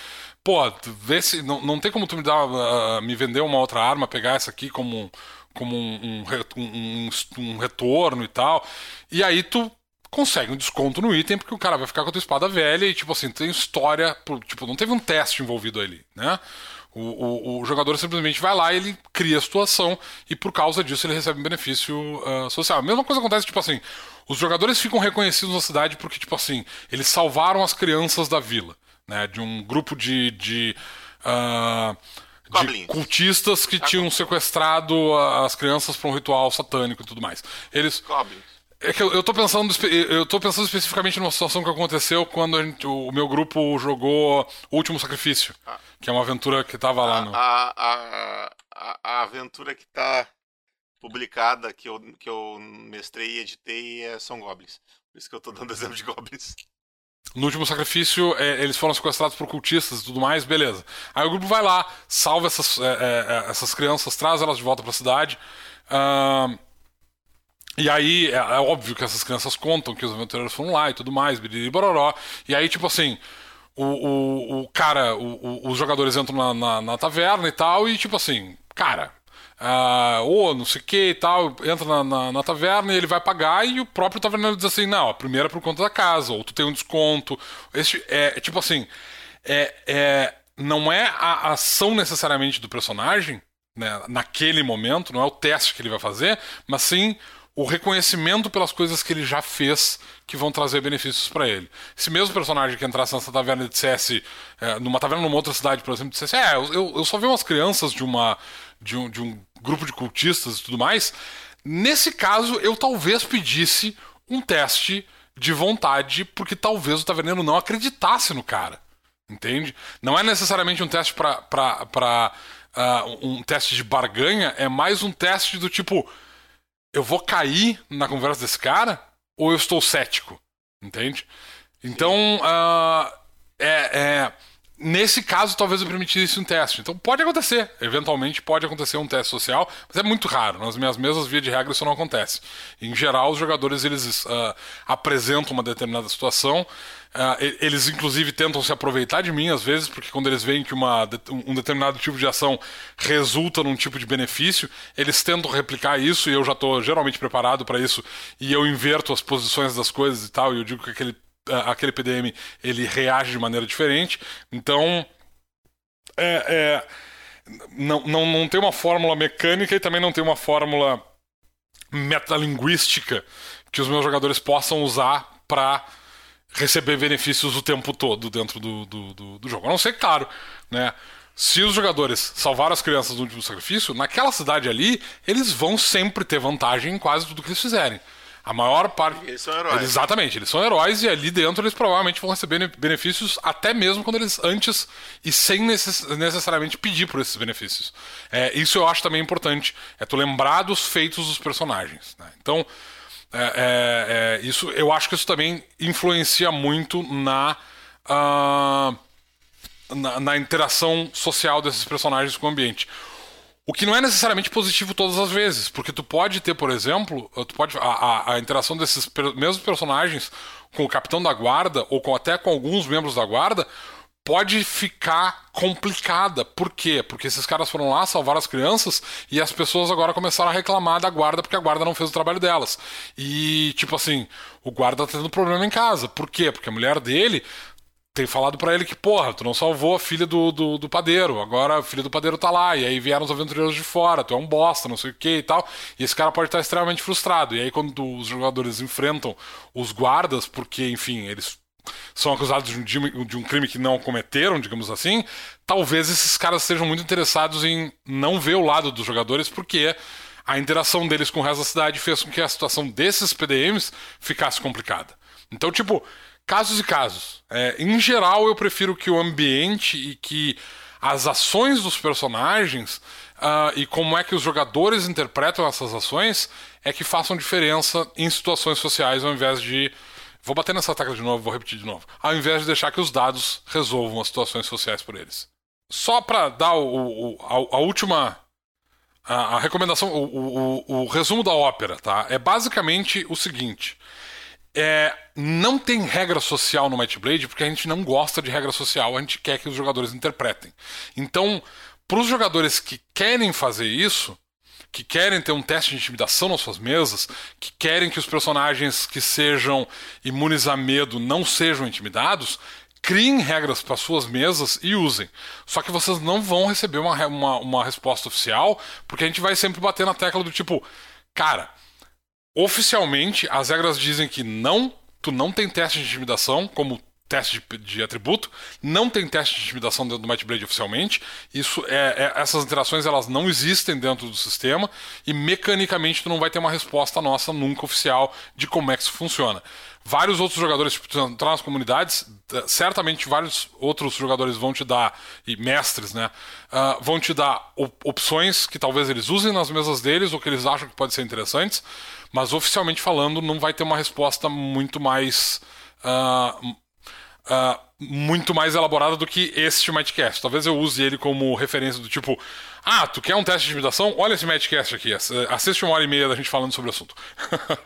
Pô, vê se. Não, não tem como tu me dar. Uh, me vender uma outra arma, pegar essa aqui como, como um, um, um, retorno e tal. E aí tu consegue um desconto no item, porque o cara vai ficar com a tua espada velha e, tipo assim, tem história. Tipo, não teve um teste envolvido ali, né? O, o, o, jogador simplesmente vai lá, ele cria a situação e por causa disso ele recebe um benefício uh, social. A mesma coisa acontece, tipo assim, os jogadores ficam reconhecidos na cidade porque, tipo assim, eles salvaram as crianças da vila, né? De um grupo de. de uh, de cultistas que tinham sequestrado as crianças para um ritual satânico e tudo mais. Eles. Goblins. É que eu, eu tô pensando eu tô pensando especificamente numa situação que aconteceu quando gente, o meu grupo jogou O Último Sacrifício, ah. que é uma aventura que tava lá no a, a, a, a, aventura que tá publicada que eu que eu mestrei e editei é, são goblins. Por isso que eu tô dando (laughs) exemplo de goblins. No último sacrifício, é, eles foram sequestrados por cultistas e tudo mais, beleza. Aí o grupo vai lá, salva essas, é, é, é essas crianças, traz elas de volta para a cidade. Uh, e aí, é, é, óbvio que essas crianças contam que os aventureiros foram lá e tudo mais, bororó. E aí, tipo assim, o, o, o cara, o, os jogadores entram na, na, na, taverna e tal, e tipo assim, cara, uh, ou não sei o que e tal, entra na, na, na, taverna e ele vai pagar, e o próprio taverneiro diz assim: não, a primeira é por conta da casa, ou tu tem um desconto. Esse, é, é tipo assim, é, é, não é a ação necessariamente do personagem, né, naquele momento, não é o teste que ele vai fazer, mas sim o reconhecimento pelas coisas que ele já fez que vão trazer benefícios para ele. Se mesmo personagem que entrasse nessa taverna e dissesse, é, numa taverna numa outra cidade, por exemplo, dissesse, é, eu, eu só vi umas crianças de, uma, de, um, de um grupo de cultistas e tudo mais, nesse caso eu talvez pedisse um teste de vontade, porque talvez o taverneiro não acreditasse no cara. Entende? Não é necessariamente um teste para uh, um teste de barganha, é mais um teste do tipo eu vou cair na conversa desse cara ou eu estou cético? Entende? Então, uh, é, é, nesse caso, talvez eu permitisse um teste. Então, pode acontecer. Eventualmente, pode acontecer um teste social, mas é muito raro. Nas minhas mesas, via de regra, isso não acontece. Em geral, os jogadores eles uh, apresentam uma determinada situação Uh, eles, inclusive, tentam se aproveitar de mim às vezes, porque quando eles veem que uma, um determinado tipo de ação resulta num tipo de benefício, eles tentam replicar isso e eu já estou geralmente preparado para isso e eu inverto as posições das coisas e tal, e eu digo que aquele, aquele PDM ele reage de maneira diferente. Então, é, é, não, não, não tem uma fórmula mecânica e também não tem uma fórmula metalinguística que os meus jogadores possam usar para receber benefícios o tempo todo dentro do, do, do, do jogo. A não ser claro, né? Se os jogadores salvaram as crianças do último sacrifício, naquela cidade ali, eles vão sempre ter vantagem em quase tudo que eles fizerem. A maior parte. Eles são heróis. Exatamente, eles são heróis e ali dentro eles provavelmente vão receber benefícios até mesmo quando eles antes e sem necess... necessariamente pedir por esses benefícios. É, isso eu acho também importante. É tu lembrar dos feitos dos personagens. Né? Então, é, é, é, isso, eu acho que isso também influencia muito na, uh, na, na, interação social desses personagens com o ambiente. O que não é necessariamente positivo todas as vezes, porque tu pode ter, por exemplo, tu pode, a, a, a interação desses mesmos personagens com o capitão da guarda, ou com, até com alguns membros da guarda, pode ficar complicada. Por quê? Porque esses caras foram lá salvar as crianças e as pessoas agora começaram a reclamar da guarda porque a guarda não fez o trabalho delas. E, tipo assim, o guarda tá tendo problema em casa. Por quê? Porque a mulher dele tem falado para ele que, porra, tu não salvou a filha do, do, do, padeiro, agora a filha do padeiro tá lá, e aí vieram os aventureiros de fora, tu é um bosta, não sei o que e tal. E esse cara pode estar extremamente frustrado. E aí, quando os jogadores enfrentam os guardas, porque, enfim, eles são acusados de um, de um, crime que não cometeram, digamos assim, talvez esses caras sejam muito interessados em não ver o lado dos jogadores, porque a interação deles com o resto da cidade fez com que a situação desses PDMs ficasse complicada. Então, tipo, casos e casos. É, em geral, eu prefiro que o ambiente e que as ações dos personagens uh, e como é que os jogadores interpretam essas ações é que façam diferença em situações sociais ao invés de Vou bater nessa tecla de novo, vou repetir de novo. Ao invés de deixar que os dados resolvam as situações sociais por eles. Só para dar o, o, a, a, última. A, a recomendação, o, o, resumo da ópera, tá? É basicamente o seguinte. É, não tem regra social no Might Blade porque a gente não gosta de regra social, a gente quer que os jogadores interpretem. Então, para os jogadores que querem fazer isso, que querem ter um teste de intimidação nas suas mesas, que querem que os personagens que sejam imunes a medo não sejam intimidados, criem regras para suas mesas e usem. Só que vocês não vão receber uma, uma, uma resposta oficial, porque a gente vai sempre bater na tecla do tipo, cara, oficialmente as regras dizem que não, tu não tem teste de intimidação, como teste de, de, atributo, não tem teste de intimidação dentro do Might Blade oficialmente. Isso é, é, essas interações elas não existem dentro do sistema e mecanicamente tu não vai ter uma resposta nossa nunca oficial de como é que isso funciona. Vários outros jogadores, tipo, entrar nas comunidades, certamente vários outros jogadores vão te dar, e mestres, né, uh, vão te dar op opções que talvez eles usem nas mesas deles ou que eles acham que podem ser interessantes, mas oficialmente falando, não vai ter uma resposta muito mais. Uh, uh, muito mais elaborada do que este Matchcast. Talvez eu use ele como referência do tipo: ah, tu quer um teste de intimidação? Olha esse Matchcast aqui. Assiste uma hora e meia da gente falando sobre o assunto.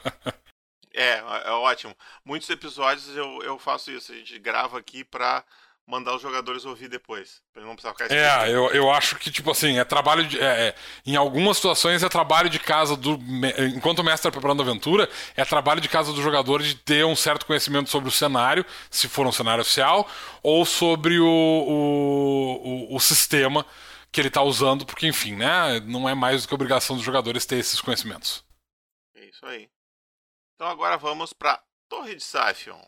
(laughs) é, é ótimo. Muitos episódios eu, eu faço isso. A gente grava aqui pra mandar os jogadores ouvir depois. Pra não precisar ficar É, eu, eu acho que, tipo assim, é trabalho de. É, é, em algumas situações é trabalho de casa do. Enquanto o mestre está preparando a aventura, é trabalho de casa do jogador de ter um certo conhecimento sobre o cenário, se for um cenário oficial, ou sobre o, o, o, o sistema que ele está usando, porque, enfim, né? Não é mais do que obrigação dos jogadores ter esses conhecimentos. É isso aí. Então agora vamos para Torre de Siphon.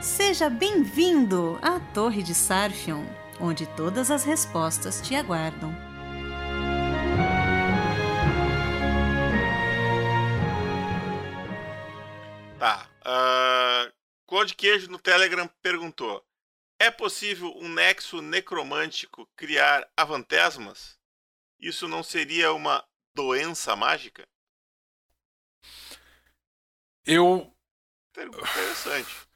Seja bem-vindo à Torre de Sarfion, onde todas as respostas te aguardam. Tá. Uh, Code Queijo no Telegram perguntou: É possível um nexo necromântico criar avantesmas? Isso não seria uma doença mágica? Eu. Interessante.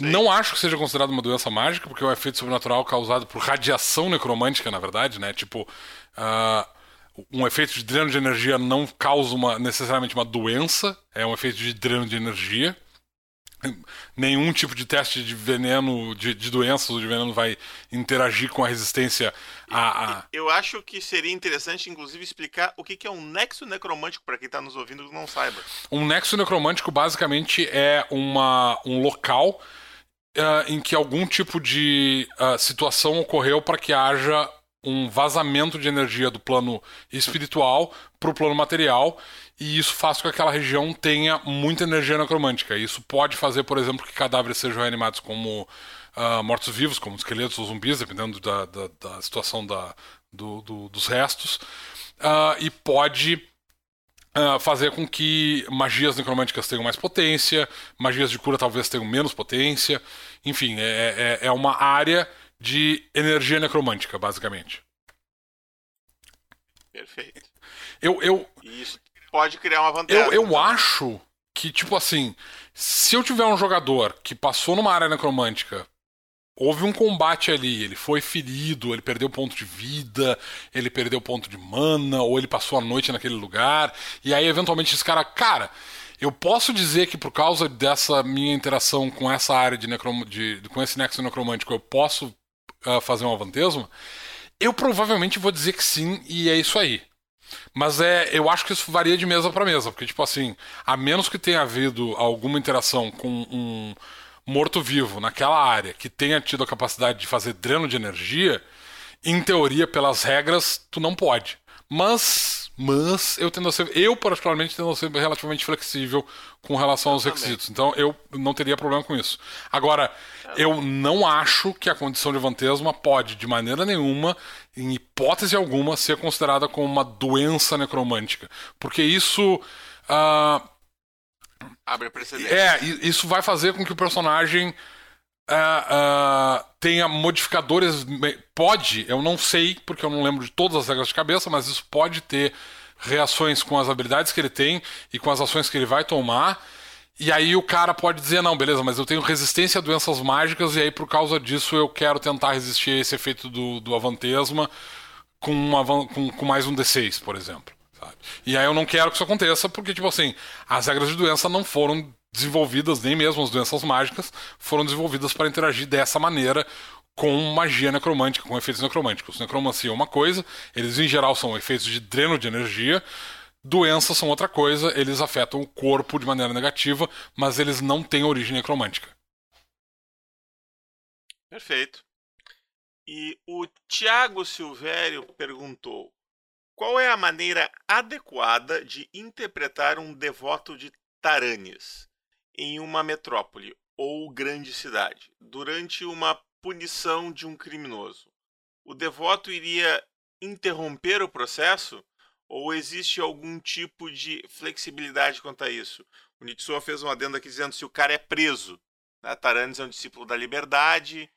Não acho que seja considerado uma doença mágica, porque é um efeito sobrenatural causado por radiação necromântica, na verdade, né? Tipo, uh, um efeito de dreno de energia não causa uma, necessariamente uma doença, é um efeito de dreno de energia nenhum tipo de teste de veneno, de, de doenças ou de veneno vai interagir com a resistência a, a... Eu acho que seria interessante, inclusive, explicar o que é um nexo necromântico para quem está nos ouvindo e não saiba. Um nexo necromântico basicamente é uma, um local uh, em que algum tipo de uh, situação ocorreu para que haja um vazamento de energia do plano espiritual para o plano material e isso faz com que aquela região tenha muita energia necromântica. Isso pode fazer, por exemplo, que cadáveres sejam reanimados como uh, mortos-vivos, como esqueletos ou zumbis, dependendo da, da, da situação da, do, do, dos restos, uh, e pode uh, fazer com que magias necromânticas tenham mais potência, magias de cura talvez tenham menos potência. Enfim, é, é, é uma área de energia necromântica, basicamente. Perfeito. Eu, eu... Isso pode criar uma vantagem. Eu, eu acho que, tipo assim, se eu tiver um jogador que passou numa área necromântica, houve um combate ali, ele foi ferido, ele perdeu ponto de vida, ele perdeu ponto de mana, ou ele passou a noite naquele lugar, e aí eventualmente esse cara, cara, eu posso dizer que por causa dessa minha interação com essa área de, necrom de com esse nexo necromântico, eu posso uh, fazer um avantesmo? Eu provavelmente vou dizer que sim, e é isso aí. Mas é, eu acho que isso varia de mesa para mesa, porque, tipo assim, a menos que tenha havido alguma interação com um morto-vivo naquela área que tenha tido a capacidade de fazer dreno de energia, em teoria, pelas regras, tu não pode. Mas, mas eu tendo a ser, eu particularmente tendo a ser relativamente flexível com relação aos requisitos. Então eu não teria problema com isso. Agora, eu não acho que a condição de vantesma pode, de maneira nenhuma, em hipótese alguma, ser considerada como uma doença necromântica. Porque isso. Uh, Abre precedente. É, isso vai fazer com que o personagem Uh, uh, tenha modificadores. Pode, eu não sei, porque eu não lembro de todas as regras de cabeça, mas isso pode ter reações com as habilidades que ele tem e com as ações que ele vai tomar. E aí o cara pode dizer, não, beleza, mas eu tenho resistência a doenças mágicas, e aí por causa disso eu quero tentar resistir a esse efeito do, do avantesma com, uma, com, com mais um D6, por exemplo. Sabe? E aí eu não quero que isso aconteça, porque, tipo assim, as regras de doença não foram desenvolvidas, nem mesmo as doenças mágicas, foram desenvolvidas para interagir dessa maneira com magia necromântica, com efeitos necromânticos. Necromancia é uma coisa, eles em geral são efeitos de dreno de energia. Doenças são outra coisa, eles afetam o corpo de maneira negativa, mas eles não têm origem necromântica. Perfeito. E o Tiago Silvério perguntou: qual é a maneira adequada de interpretar um devoto de Taranis? em uma metrópole ou grande cidade, durante uma punição de um criminoso. O devoto iria interromper o processo ou existe algum tipo de flexibilidade quanto a isso? O Nitsua fez um adendo aqui dizendo se o cara é preso. Né? Taranis é um discípulo da liberdade.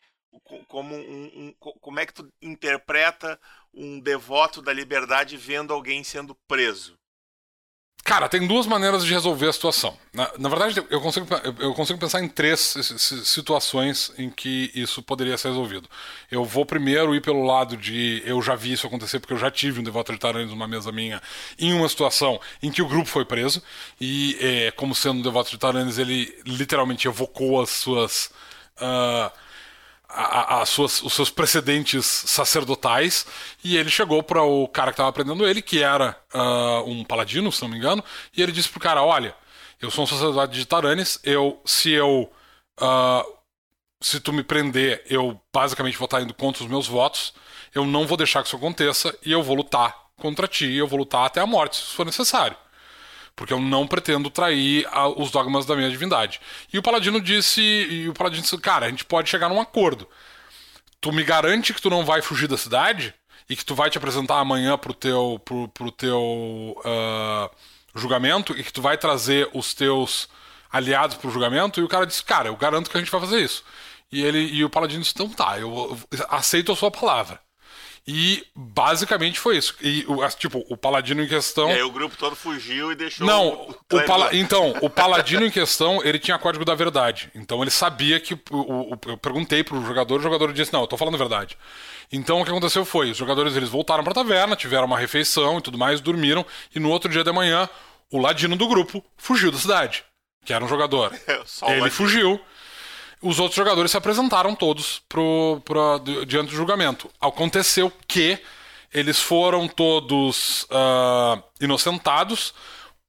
Como, um, um, como é que tu interpreta um devoto da liberdade vendo alguém sendo preso? Cara, tem duas maneiras de resolver a situação. Na, na verdade, eu consigo, eu consigo pensar em três situações em que isso poderia ser resolvido. Eu vou primeiro ir pelo lado de eu já vi isso acontecer, porque eu já tive um devoto de Taranis numa mesa minha, em uma situação em que o grupo foi preso, e é, como sendo um devoto de Taranis, ele literalmente evocou as suas. Uh, a, a suas, os seus precedentes sacerdotais e ele chegou para o cara que estava aprendendo ele, que era uh, um paladino, se não me engano, e ele disse pro cara: Olha, eu sou um sacerdote de Taranis, eu, se eu. Uh, se tu me prender, eu basicamente vou estar indo contra os meus votos, eu não vou deixar que isso aconteça e eu vou lutar contra ti, eu vou lutar até a morte, se for necessário porque eu não pretendo trair a, os dogmas da minha divindade. E o Paladino disse, e o Paladino disse, cara, a gente pode chegar num acordo. Tu me garante que tu não vai fugir da cidade e que tu vai te apresentar amanhã pro teu, pro, pro teu uh, julgamento e que tu vai trazer os teus aliados pro julgamento? E o cara disse, cara, eu garanto que a gente vai fazer isso. E ele e o Paladino disse, então tá, eu, eu aceito a sua palavra. E basicamente foi isso. E tipo, o paladino em questão. Aí o grupo todo fugiu e deixou. Não, o, o pala... então, o paladino em questão, ele tinha código da verdade. Então ele sabia que. O, o, eu perguntei pro jogador, o jogador disse: Não, eu tô falando a verdade. Então o que aconteceu foi: os jogadores eles voltaram pra taverna, tiveram uma refeição e tudo mais, dormiram, e no outro dia de manhã, o ladino do grupo fugiu da cidade. Que era um jogador. (laughs) ele fugiu os outros jogadores se apresentaram todos pro, pro, diante do julgamento. Aconteceu que eles foram todos uh, inocentados,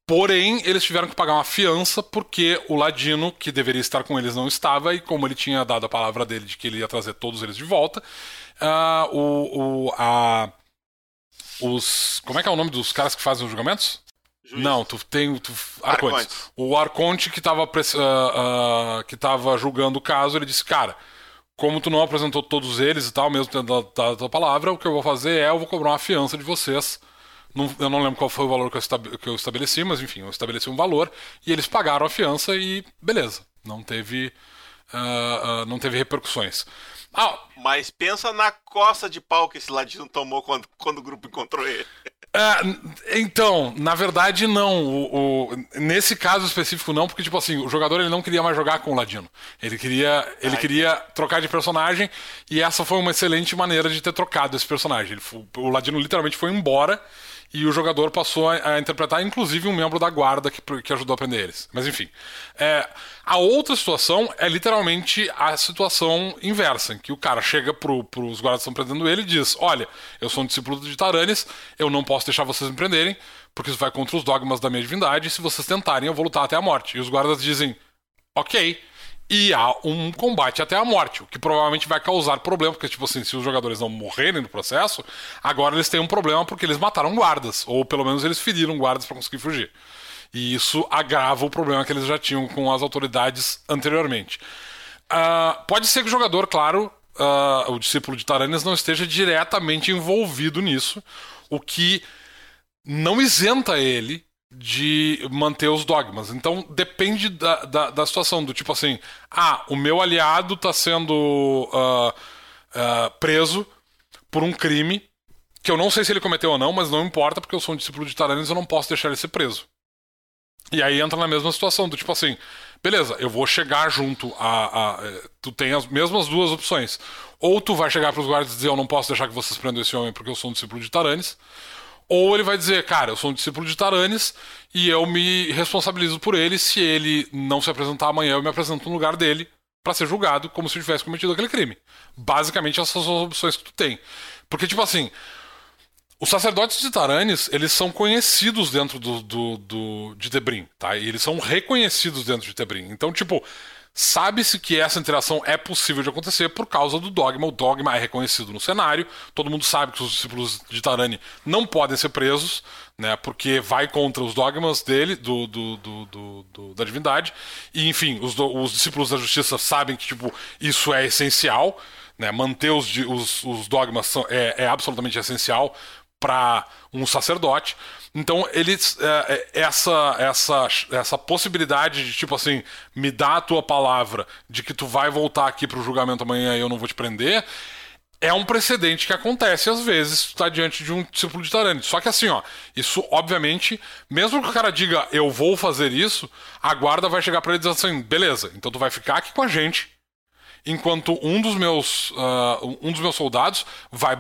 porém eles tiveram que pagar uma fiança porque o Ladino, que deveria estar com eles, não estava, e como ele tinha dado a palavra dele de que ele ia trazer todos eles de volta, uh, o, o, a, os. Como é que é o nome dos caras que fazem os julgamentos? Juiz. Não, tu tem. Tu, Arcontes. O Arconte que estava uh, uh, que tava julgando o caso, ele disse, cara, como tu não apresentou todos eles e tal, mesmo tendo dado a tua palavra, o que eu vou fazer é eu vou cobrar uma fiança de vocês. Não, eu não lembro qual foi o valor que eu, que eu estabeleci, mas enfim, eu estabeleci um valor e eles pagaram a fiança e beleza. Não teve. Uh, não teve repercussões. Ah, mas pensa na coça de pau que esse ladino tomou quando, quando o grupo encontrou ele. É, então, na verdade, não. O, o, nesse caso específico, não, porque, tipo assim, o jogador ele não queria mais jogar com o Ladino. Ele queria, ele queria trocar de personagem e essa foi uma excelente maneira de ter trocado esse personagem. Ele, o Ladino literalmente foi embora e o jogador passou a, a, interpretar, inclusive, um membro da guarda que, que ajudou a aprender eles. Mas enfim. É, a outra situação é literalmente a situação inversa, em que o cara chega pro, pros guardas que estão prendendo ele e diz: Olha, eu sou um discípulo de Taranis, eu não posso deixar vocês me prenderem, porque isso vai contra os dogmas da minha divindade, e se vocês tentarem, eu vou lutar até a morte. E os guardas dizem: Ok e há um combate até a morte, o que provavelmente vai causar problema, porque, tipo assim, se os jogadores não morrerem no processo, agora eles têm um problema porque eles mataram guardas, ou pelo menos eles feriram guardas para conseguir fugir. E isso agrava o problema que eles já tinham com as autoridades anteriormente. Uh, pode ser que o jogador, claro, uh, o discípulo de Taranis, não esteja diretamente envolvido nisso, o que não isenta ele de manter os dogmas. Então depende da, da, da, situação, do tipo assim, ah, o meu aliado está sendo uh, preso por um crime que eu não sei se ele cometeu ou não, mas não importa porque eu sou um discípulo de Taranis eu não posso deixar ele ser preso. E aí entra na mesma situação, do tipo assim, beleza, eu vou chegar junto a, a. tu tem as mesmas duas opções. Ou tu vai chegar para os guardas e dizer eu não posso deixar que vocês prendam esse homem porque eu sou um discípulo de Taranis ou ele vai dizer, cara, eu sou um discípulo de Taranis e eu me responsabilizo por ele. Se ele não se apresentar amanhã, eu me apresento no lugar dele para ser julgado como se eu tivesse cometido aquele crime. Basicamente, essas são as opções que tu tem. Porque, tipo assim, os sacerdotes de Taranis, eles são conhecidos dentro do, do, do de Tebrim, tá? E eles são reconhecidos dentro de Tebrim. Então, tipo, Sabe-se que essa interação é possível de acontecer por causa do dogma. O dogma é reconhecido no cenário. Todo mundo sabe que os discípulos de Tarani não podem ser presos, né? Porque vai contra os dogmas dele, do, do, do, do da divindade. E, enfim, os, os, discípulos da justiça sabem que tipo, isso é essencial. Né? Manter os, os, os dogmas são, é, é absolutamente essencial para um sacerdote. Então, eles. É, é, essa, essa, essa possibilidade de, tipo assim, me dá a tua palavra de que tu vai voltar aqui pro julgamento amanhã e eu não vou te prender. é um precedente que acontece às vezes tu tá diante de um discípulo de Tarani. Só que assim, ó, isso obviamente, mesmo que o cara diga eu vou fazer isso, a guarda vai chegar para ele dizer assim, beleza, então tu vai ficar aqui com a gente, enquanto um dos meus uh, um dos meus soldados vai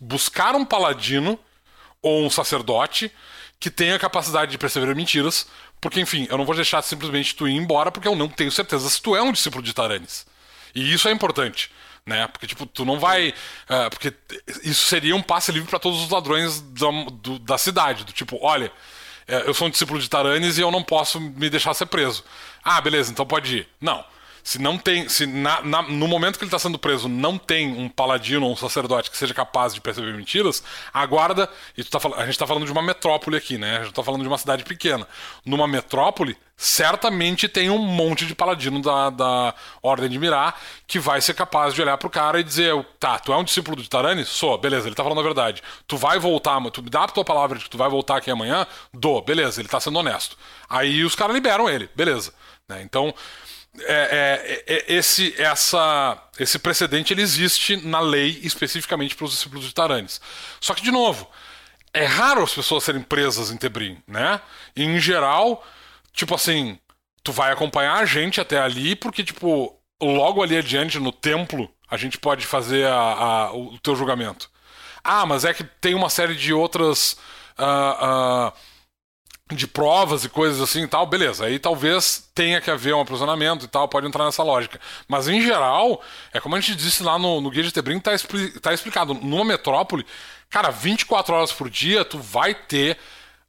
buscar um paladino ou um sacerdote que tenha capacidade de perceber mentiras, porque enfim, eu não vou deixar simplesmente tu ir embora porque eu não tenho certeza se tu é um discípulo de Taranis. E isso é importante né? Porque, tipo, tu não vai. Uh, porque isso seria um passe livre para todos os ladrões da, do, da cidade. Do tipo, olha, é, eu sou um discípulo de Taranis e eu não posso me deixar ser preso. Ah, beleza, então pode ir. Não. Se não tem. Se na, na, no momento que ele está sendo preso não tem um paladino ou um sacerdote que seja capaz de perceber mentiras, a guarda. E tá, a gente está falando de uma metrópole aqui, né? A gente está falando de uma cidade pequena. Numa metrópole, certamente tem um monte de paladino da, da Ordem de Mirar que vai ser capaz de olhar pro cara e dizer: tá, tu é um discípulo de Tarani? Sou, beleza, ele tá falando a verdade. Tu vai voltar, tu me dá a tua palavra de que tu vai voltar aqui amanhã? Dou, beleza, ele tá sendo honesto. Aí os caras liberam ele, beleza. Né? Então é, é, é, esse, essa, esse precedente ele existe na lei especificamente para os discípulos de Taranis. Só que, de novo, é raro as pessoas serem presas em Tebrim, né? E, em geral, tipo assim, tu vai acompanhar a gente até ali, porque, tipo, logo ali adiante, no templo, a gente pode fazer a, a, o teu julgamento. Ah, mas é que tem uma série de outras. Uh, uh, de provas e coisas assim e tal, beleza. Aí talvez tenha que haver um aprisionamento e tal, pode entrar nessa lógica. Mas em geral, é como a gente disse lá no, no Guia de Tebrim, tá, expli tá explicado. Numa metrópole, cara, 24 horas por dia, tu vai ter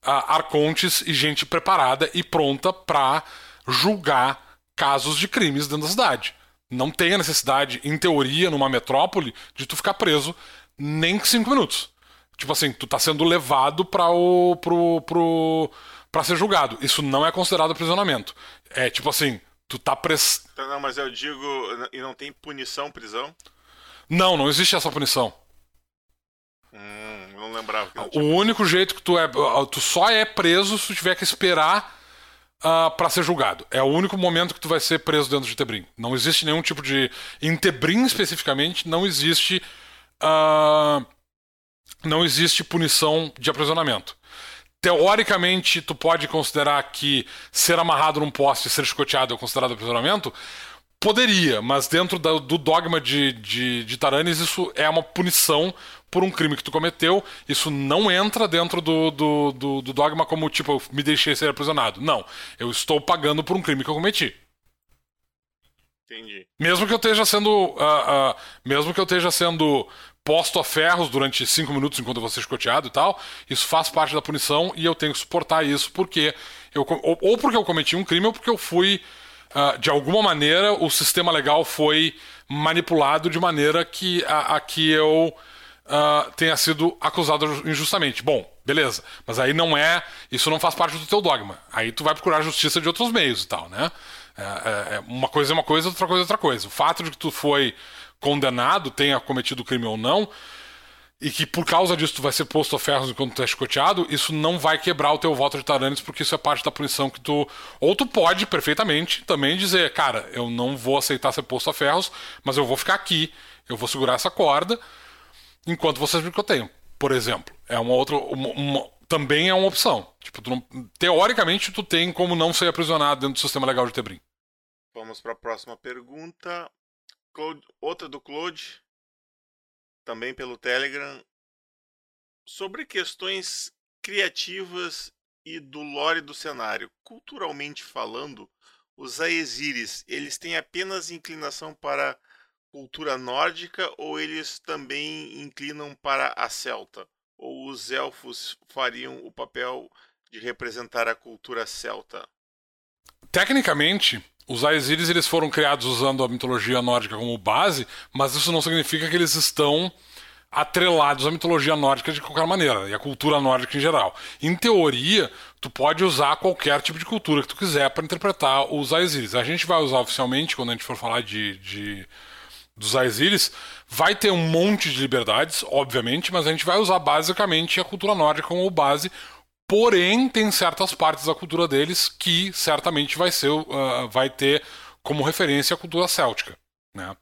uh, arcontes e gente preparada e pronta pra julgar casos de crimes dentro da cidade. Não tem a necessidade, em teoria, numa metrópole, de tu ficar preso nem cinco minutos. Tipo assim, tu tá sendo levado para o pro, pro para ser julgado. Isso não é considerado aprisionamento. É tipo assim, tu tá pres... Não, mas eu digo, e não tem punição, prisão? Não, não existe essa punição. Hum, não lembrava. Não o único jeito que tu é, tu só é preso se tu tiver que esperar uh, ah, para ser julgado. É o único momento que tu vai ser preso dentro de Tebrim. Não existe nenhum tipo de, em Tebrim especificamente, não existe, uh, não existe punição de aprisionamento. Teoricamente, tu pode considerar que ser amarrado num poste e ser chicoteado é considerado aprisionamento? Poderia, mas dentro do dogma de, de, de Taranis, isso é uma punição por um crime que tu cometeu. Isso não entra dentro do, do, do, do dogma como, tipo, eu me deixei ser aprisionado. Não. Eu estou pagando por um crime que eu cometi. Entendi. Mesmo que eu esteja sendo. Uh, uh, mesmo que eu esteja sendo posto a ferros durante cinco minutos enquanto eu vou ser escoteado e tal, isso faz parte da punição e eu tenho que suportar isso porque eu, ou, ou porque eu cometi um crime ou porque eu fui, uh, de alguma maneira, o sistema legal foi manipulado de maneira que a, a que eu uh, tenha sido acusado injustamente. Bom, beleza, mas aí não é, isso não faz parte do teu dogma. Aí tu vai procurar justiça de outros meios e tal, né? É, é, é uma coisa é uma coisa, outra coisa é outra coisa. O fato de que tu foi condenado, tenha cometido crime ou não, e que por causa disso tu vai ser posto a ferros enquanto tu é chicoteado, isso não vai quebrar o teu voto de Taranis, porque isso é parte da punição que tu. Ou tu pode perfeitamente também dizer, cara, eu não vou aceitar ser posto a ferros, mas eu vou ficar aqui, eu vou segurar essa corda enquanto vocês me tenho por exemplo. É uma outra. Uma, uma, também é uma opção. Tipo, não, teoricamente, tu tem como não ser aprisionado dentro do sistema legal de Tebrim. Vamos para a próxima pergunta. Claude, outra do Claude, também pelo Telegram, sobre questões criativas e do lore do cenário. Culturalmente falando, os Aesiris, eles têm apenas inclinação para cultura nórdica ou eles também inclinam para a celta? Ou os elfos fariam o papel de representar a cultura celta? Tecnicamente, os Aesiris eles foram criados usando a mitologia nórdica como base, mas isso não significa que eles estão atrelados à mitologia nórdica de qualquer maneira, e à cultura nórdica em geral. Em teoria, tu pode usar qualquer tipo de cultura que tu quiser para interpretar os Aesiris. A gente vai usar oficialmente, quando a gente for falar de, de dos Aesiris, vai ter um monte de liberdades, obviamente, mas a gente vai usar basicamente a cultura nórdica como base, Porém, tem certas partes da cultura deles que certamente vai, ser, uh, vai ter como referência a cultura céltica. Né?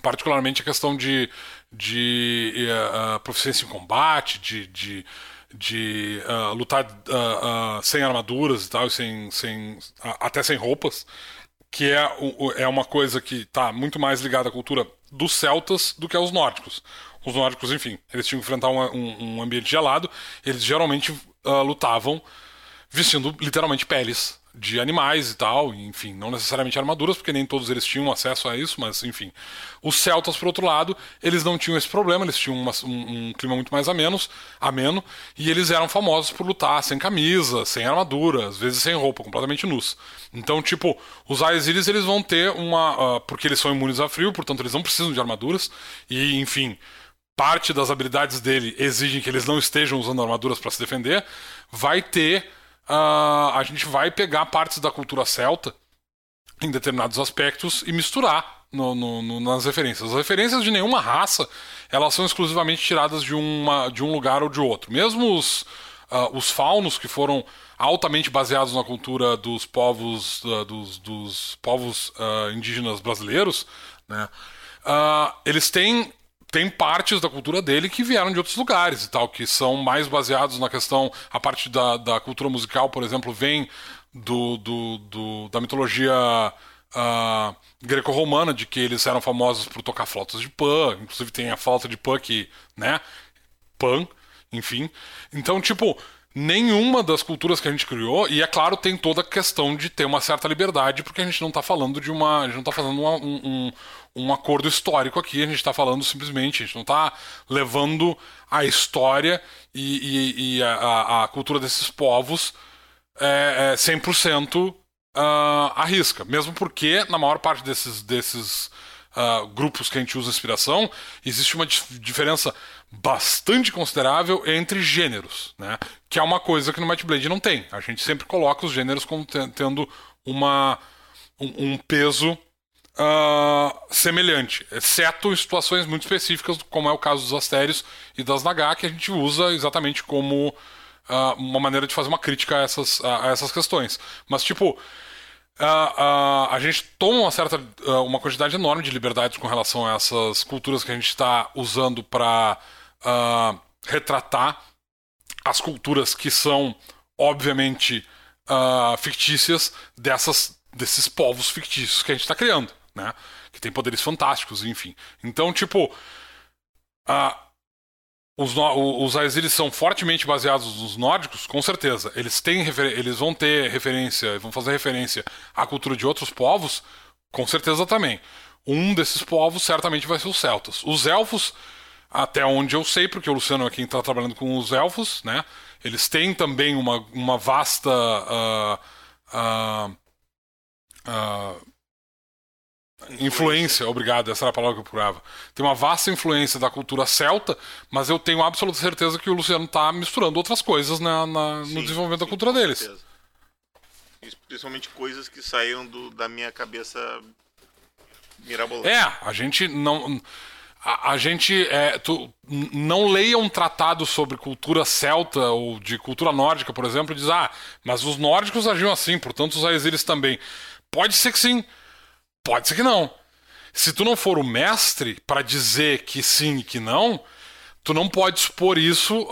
Particularmente a questão de, de uh, proficiência em combate, de, de, de uh, lutar sem armaduras e tal, sem, sem, até sem roupas, que é, é uma coisa que está muito mais ligada à cultura dos celtas do que aos nórdicos. Os nórdicos, enfim, eles tinham que enfrentar um, um ambiente gelado, eles geralmente lutavam vestindo literalmente peles de animais e tal, enfim, não necessariamente armaduras, porque nem todos eles tinham acesso a isso, mas enfim. Os celtas, por outro lado, eles não tinham esse problema, eles tinham uma, um, um, clima muito mais ameno, ameno, e eles eram famosos por lutar sem camisa, sem armadura, às vezes sem roupa, completamente nus. Então, tipo, os Aesiris, eles vão ter uma... Uh, porque eles são imunes a frio, portanto eles não precisam de armaduras, e enfim... Parte das habilidades dele exigem que eles não estejam usando armaduras para se defender. Vai ter uh, a gente vai pegar partes da cultura celta em determinados aspectos e misturar no, no, no, nas referências. As referências de nenhuma raça elas são exclusivamente tiradas de, uma, de um lugar ou de outro. Mesmo os, uh, os faunos que foram altamente baseados na cultura dos povos uh, dos, dos, povos indígenas brasileiros, né, eles têm tem partes da cultura dele que vieram de outros lugares e tal, que são mais baseados na questão. A parte da, da cultura musical, por exemplo, vem do, do, do da mitologia uh, greco-romana, de que eles eram famosos por tocar flautas de pan, inclusive tem a flauta de pan que, né? Pan, enfim. Então, tipo, nenhuma das culturas que a gente criou, e é claro, tem toda a questão de ter uma certa liberdade, porque a gente não está falando de uma. A gente não está fazendo uma, um, um, um, acordo histórico aqui, a gente está falando simplesmente, a gente não está levando a história e, e, e a, a, cultura desses povos é, é 100% uh, à risca. Mesmo porque, na maior parte desses, desses uh, grupos que a gente usa inspiração, existe uma dif diferença bastante considerável entre gêneros, né? Que é uma coisa que no Might Blade não tem. A gente sempre coloca os gêneros como tendo uma, um, um peso uh, semelhante, exceto em situações muito específicas, como é o caso dos Astérios e das Naga, que a gente usa exatamente como uh, uma maneira de fazer uma crítica a essas, a, essas questões. Mas, tipo, Uh, uh, a gente toma uma certa uh, uma quantidade enorme de liberdades com relação a essas culturas que a gente está usando para retratar as culturas que são, obviamente, fictícias dessas, desses povos fictícios que a gente está criando, né? Que tem poderes fantásticos, enfim. Então, tipo, uh, os, os Aesiris são fortemente baseados nos nórdicos, com certeza. Eles têm eles vão ter referência, vão fazer referência à cultura de outros povos, com certeza também. Um desses povos certamente vai ser os celtas. Os elfos até onde eu sei, porque o Luciano é quem está trabalhando com os elfos, né? Eles têm também uma, uma vasta. Uh, uh, uh, influência, obrigado, essa era a palavra que eu procurava. Tem uma vasta influência da cultura celta, mas eu tenho absoluta certeza que o Luciano está misturando outras coisas na, na sim, no desenvolvimento sim, da cultura deles. Certeza. Principalmente coisas que saíram do, da minha cabeça mirabolante. É, a gente não a, a gente é, tu, não leia um tratado sobre cultura celta ou de cultura nórdica, por exemplo, e diz, ah, mas os nórdicos agiam assim, portanto os Aesiris também. Pode ser que sim, pode ser que não. Se tu não for o mestre para dizer que sim e que não, tu não pode expor isso,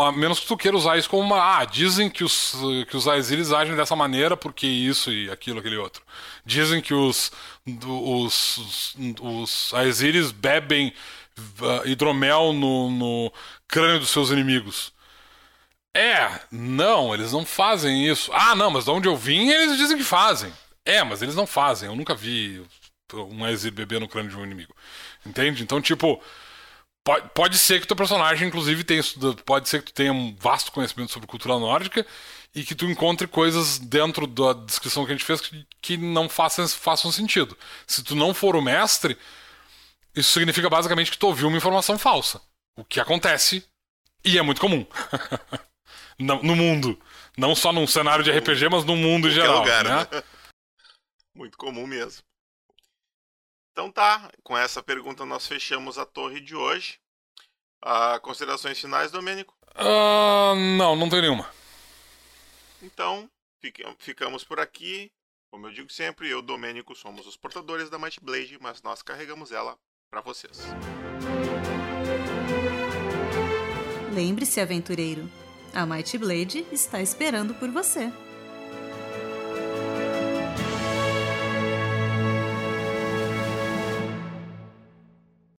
a, menos que tu queira usar isso como uma. Ah, dizem que os, que os Aesiris agem dessa maneira porque isso e aquilo, aquele outro. Dizem que os, os, os, Aesiris bebem uh, hidromel no, no crânio dos seus inimigos. É, não, eles não fazem isso. Ah, não, mas de onde eu vim, eles dizem que fazem. É, mas eles não fazem. Eu nunca vi um Aesir beber no crânio de um inimigo. Entende? Então, tipo Pode, pode ser que o teu personagem, inclusive, tenha estudado, pode ser que tu tenha um vasto conhecimento sobre cultura nórdica e que tu encontre coisas dentro da descrição que a gente fez que, que não façam, façam sentido. Se tu não for o mestre, isso significa basicamente que tu ouviu uma informação falsa. O que acontece e é muito comum. (laughs) no, no, mundo. Não só num cenário de RPG, mas no mundo em geral. Lugar, né? né? (laughs) Muito comum mesmo. Então tá, com essa pergunta nós fechamos a torre de hoje. Ah, considerações finais, Domênico? Uh, não, não tem nenhuma. Então, ficamos por aqui. Como eu digo sempre, eu, Domênico, somos os portadores da Might Blade, mas nós carregamos ela para vocês. Lembre-se, aventureiro, a Might Blade está esperando por você.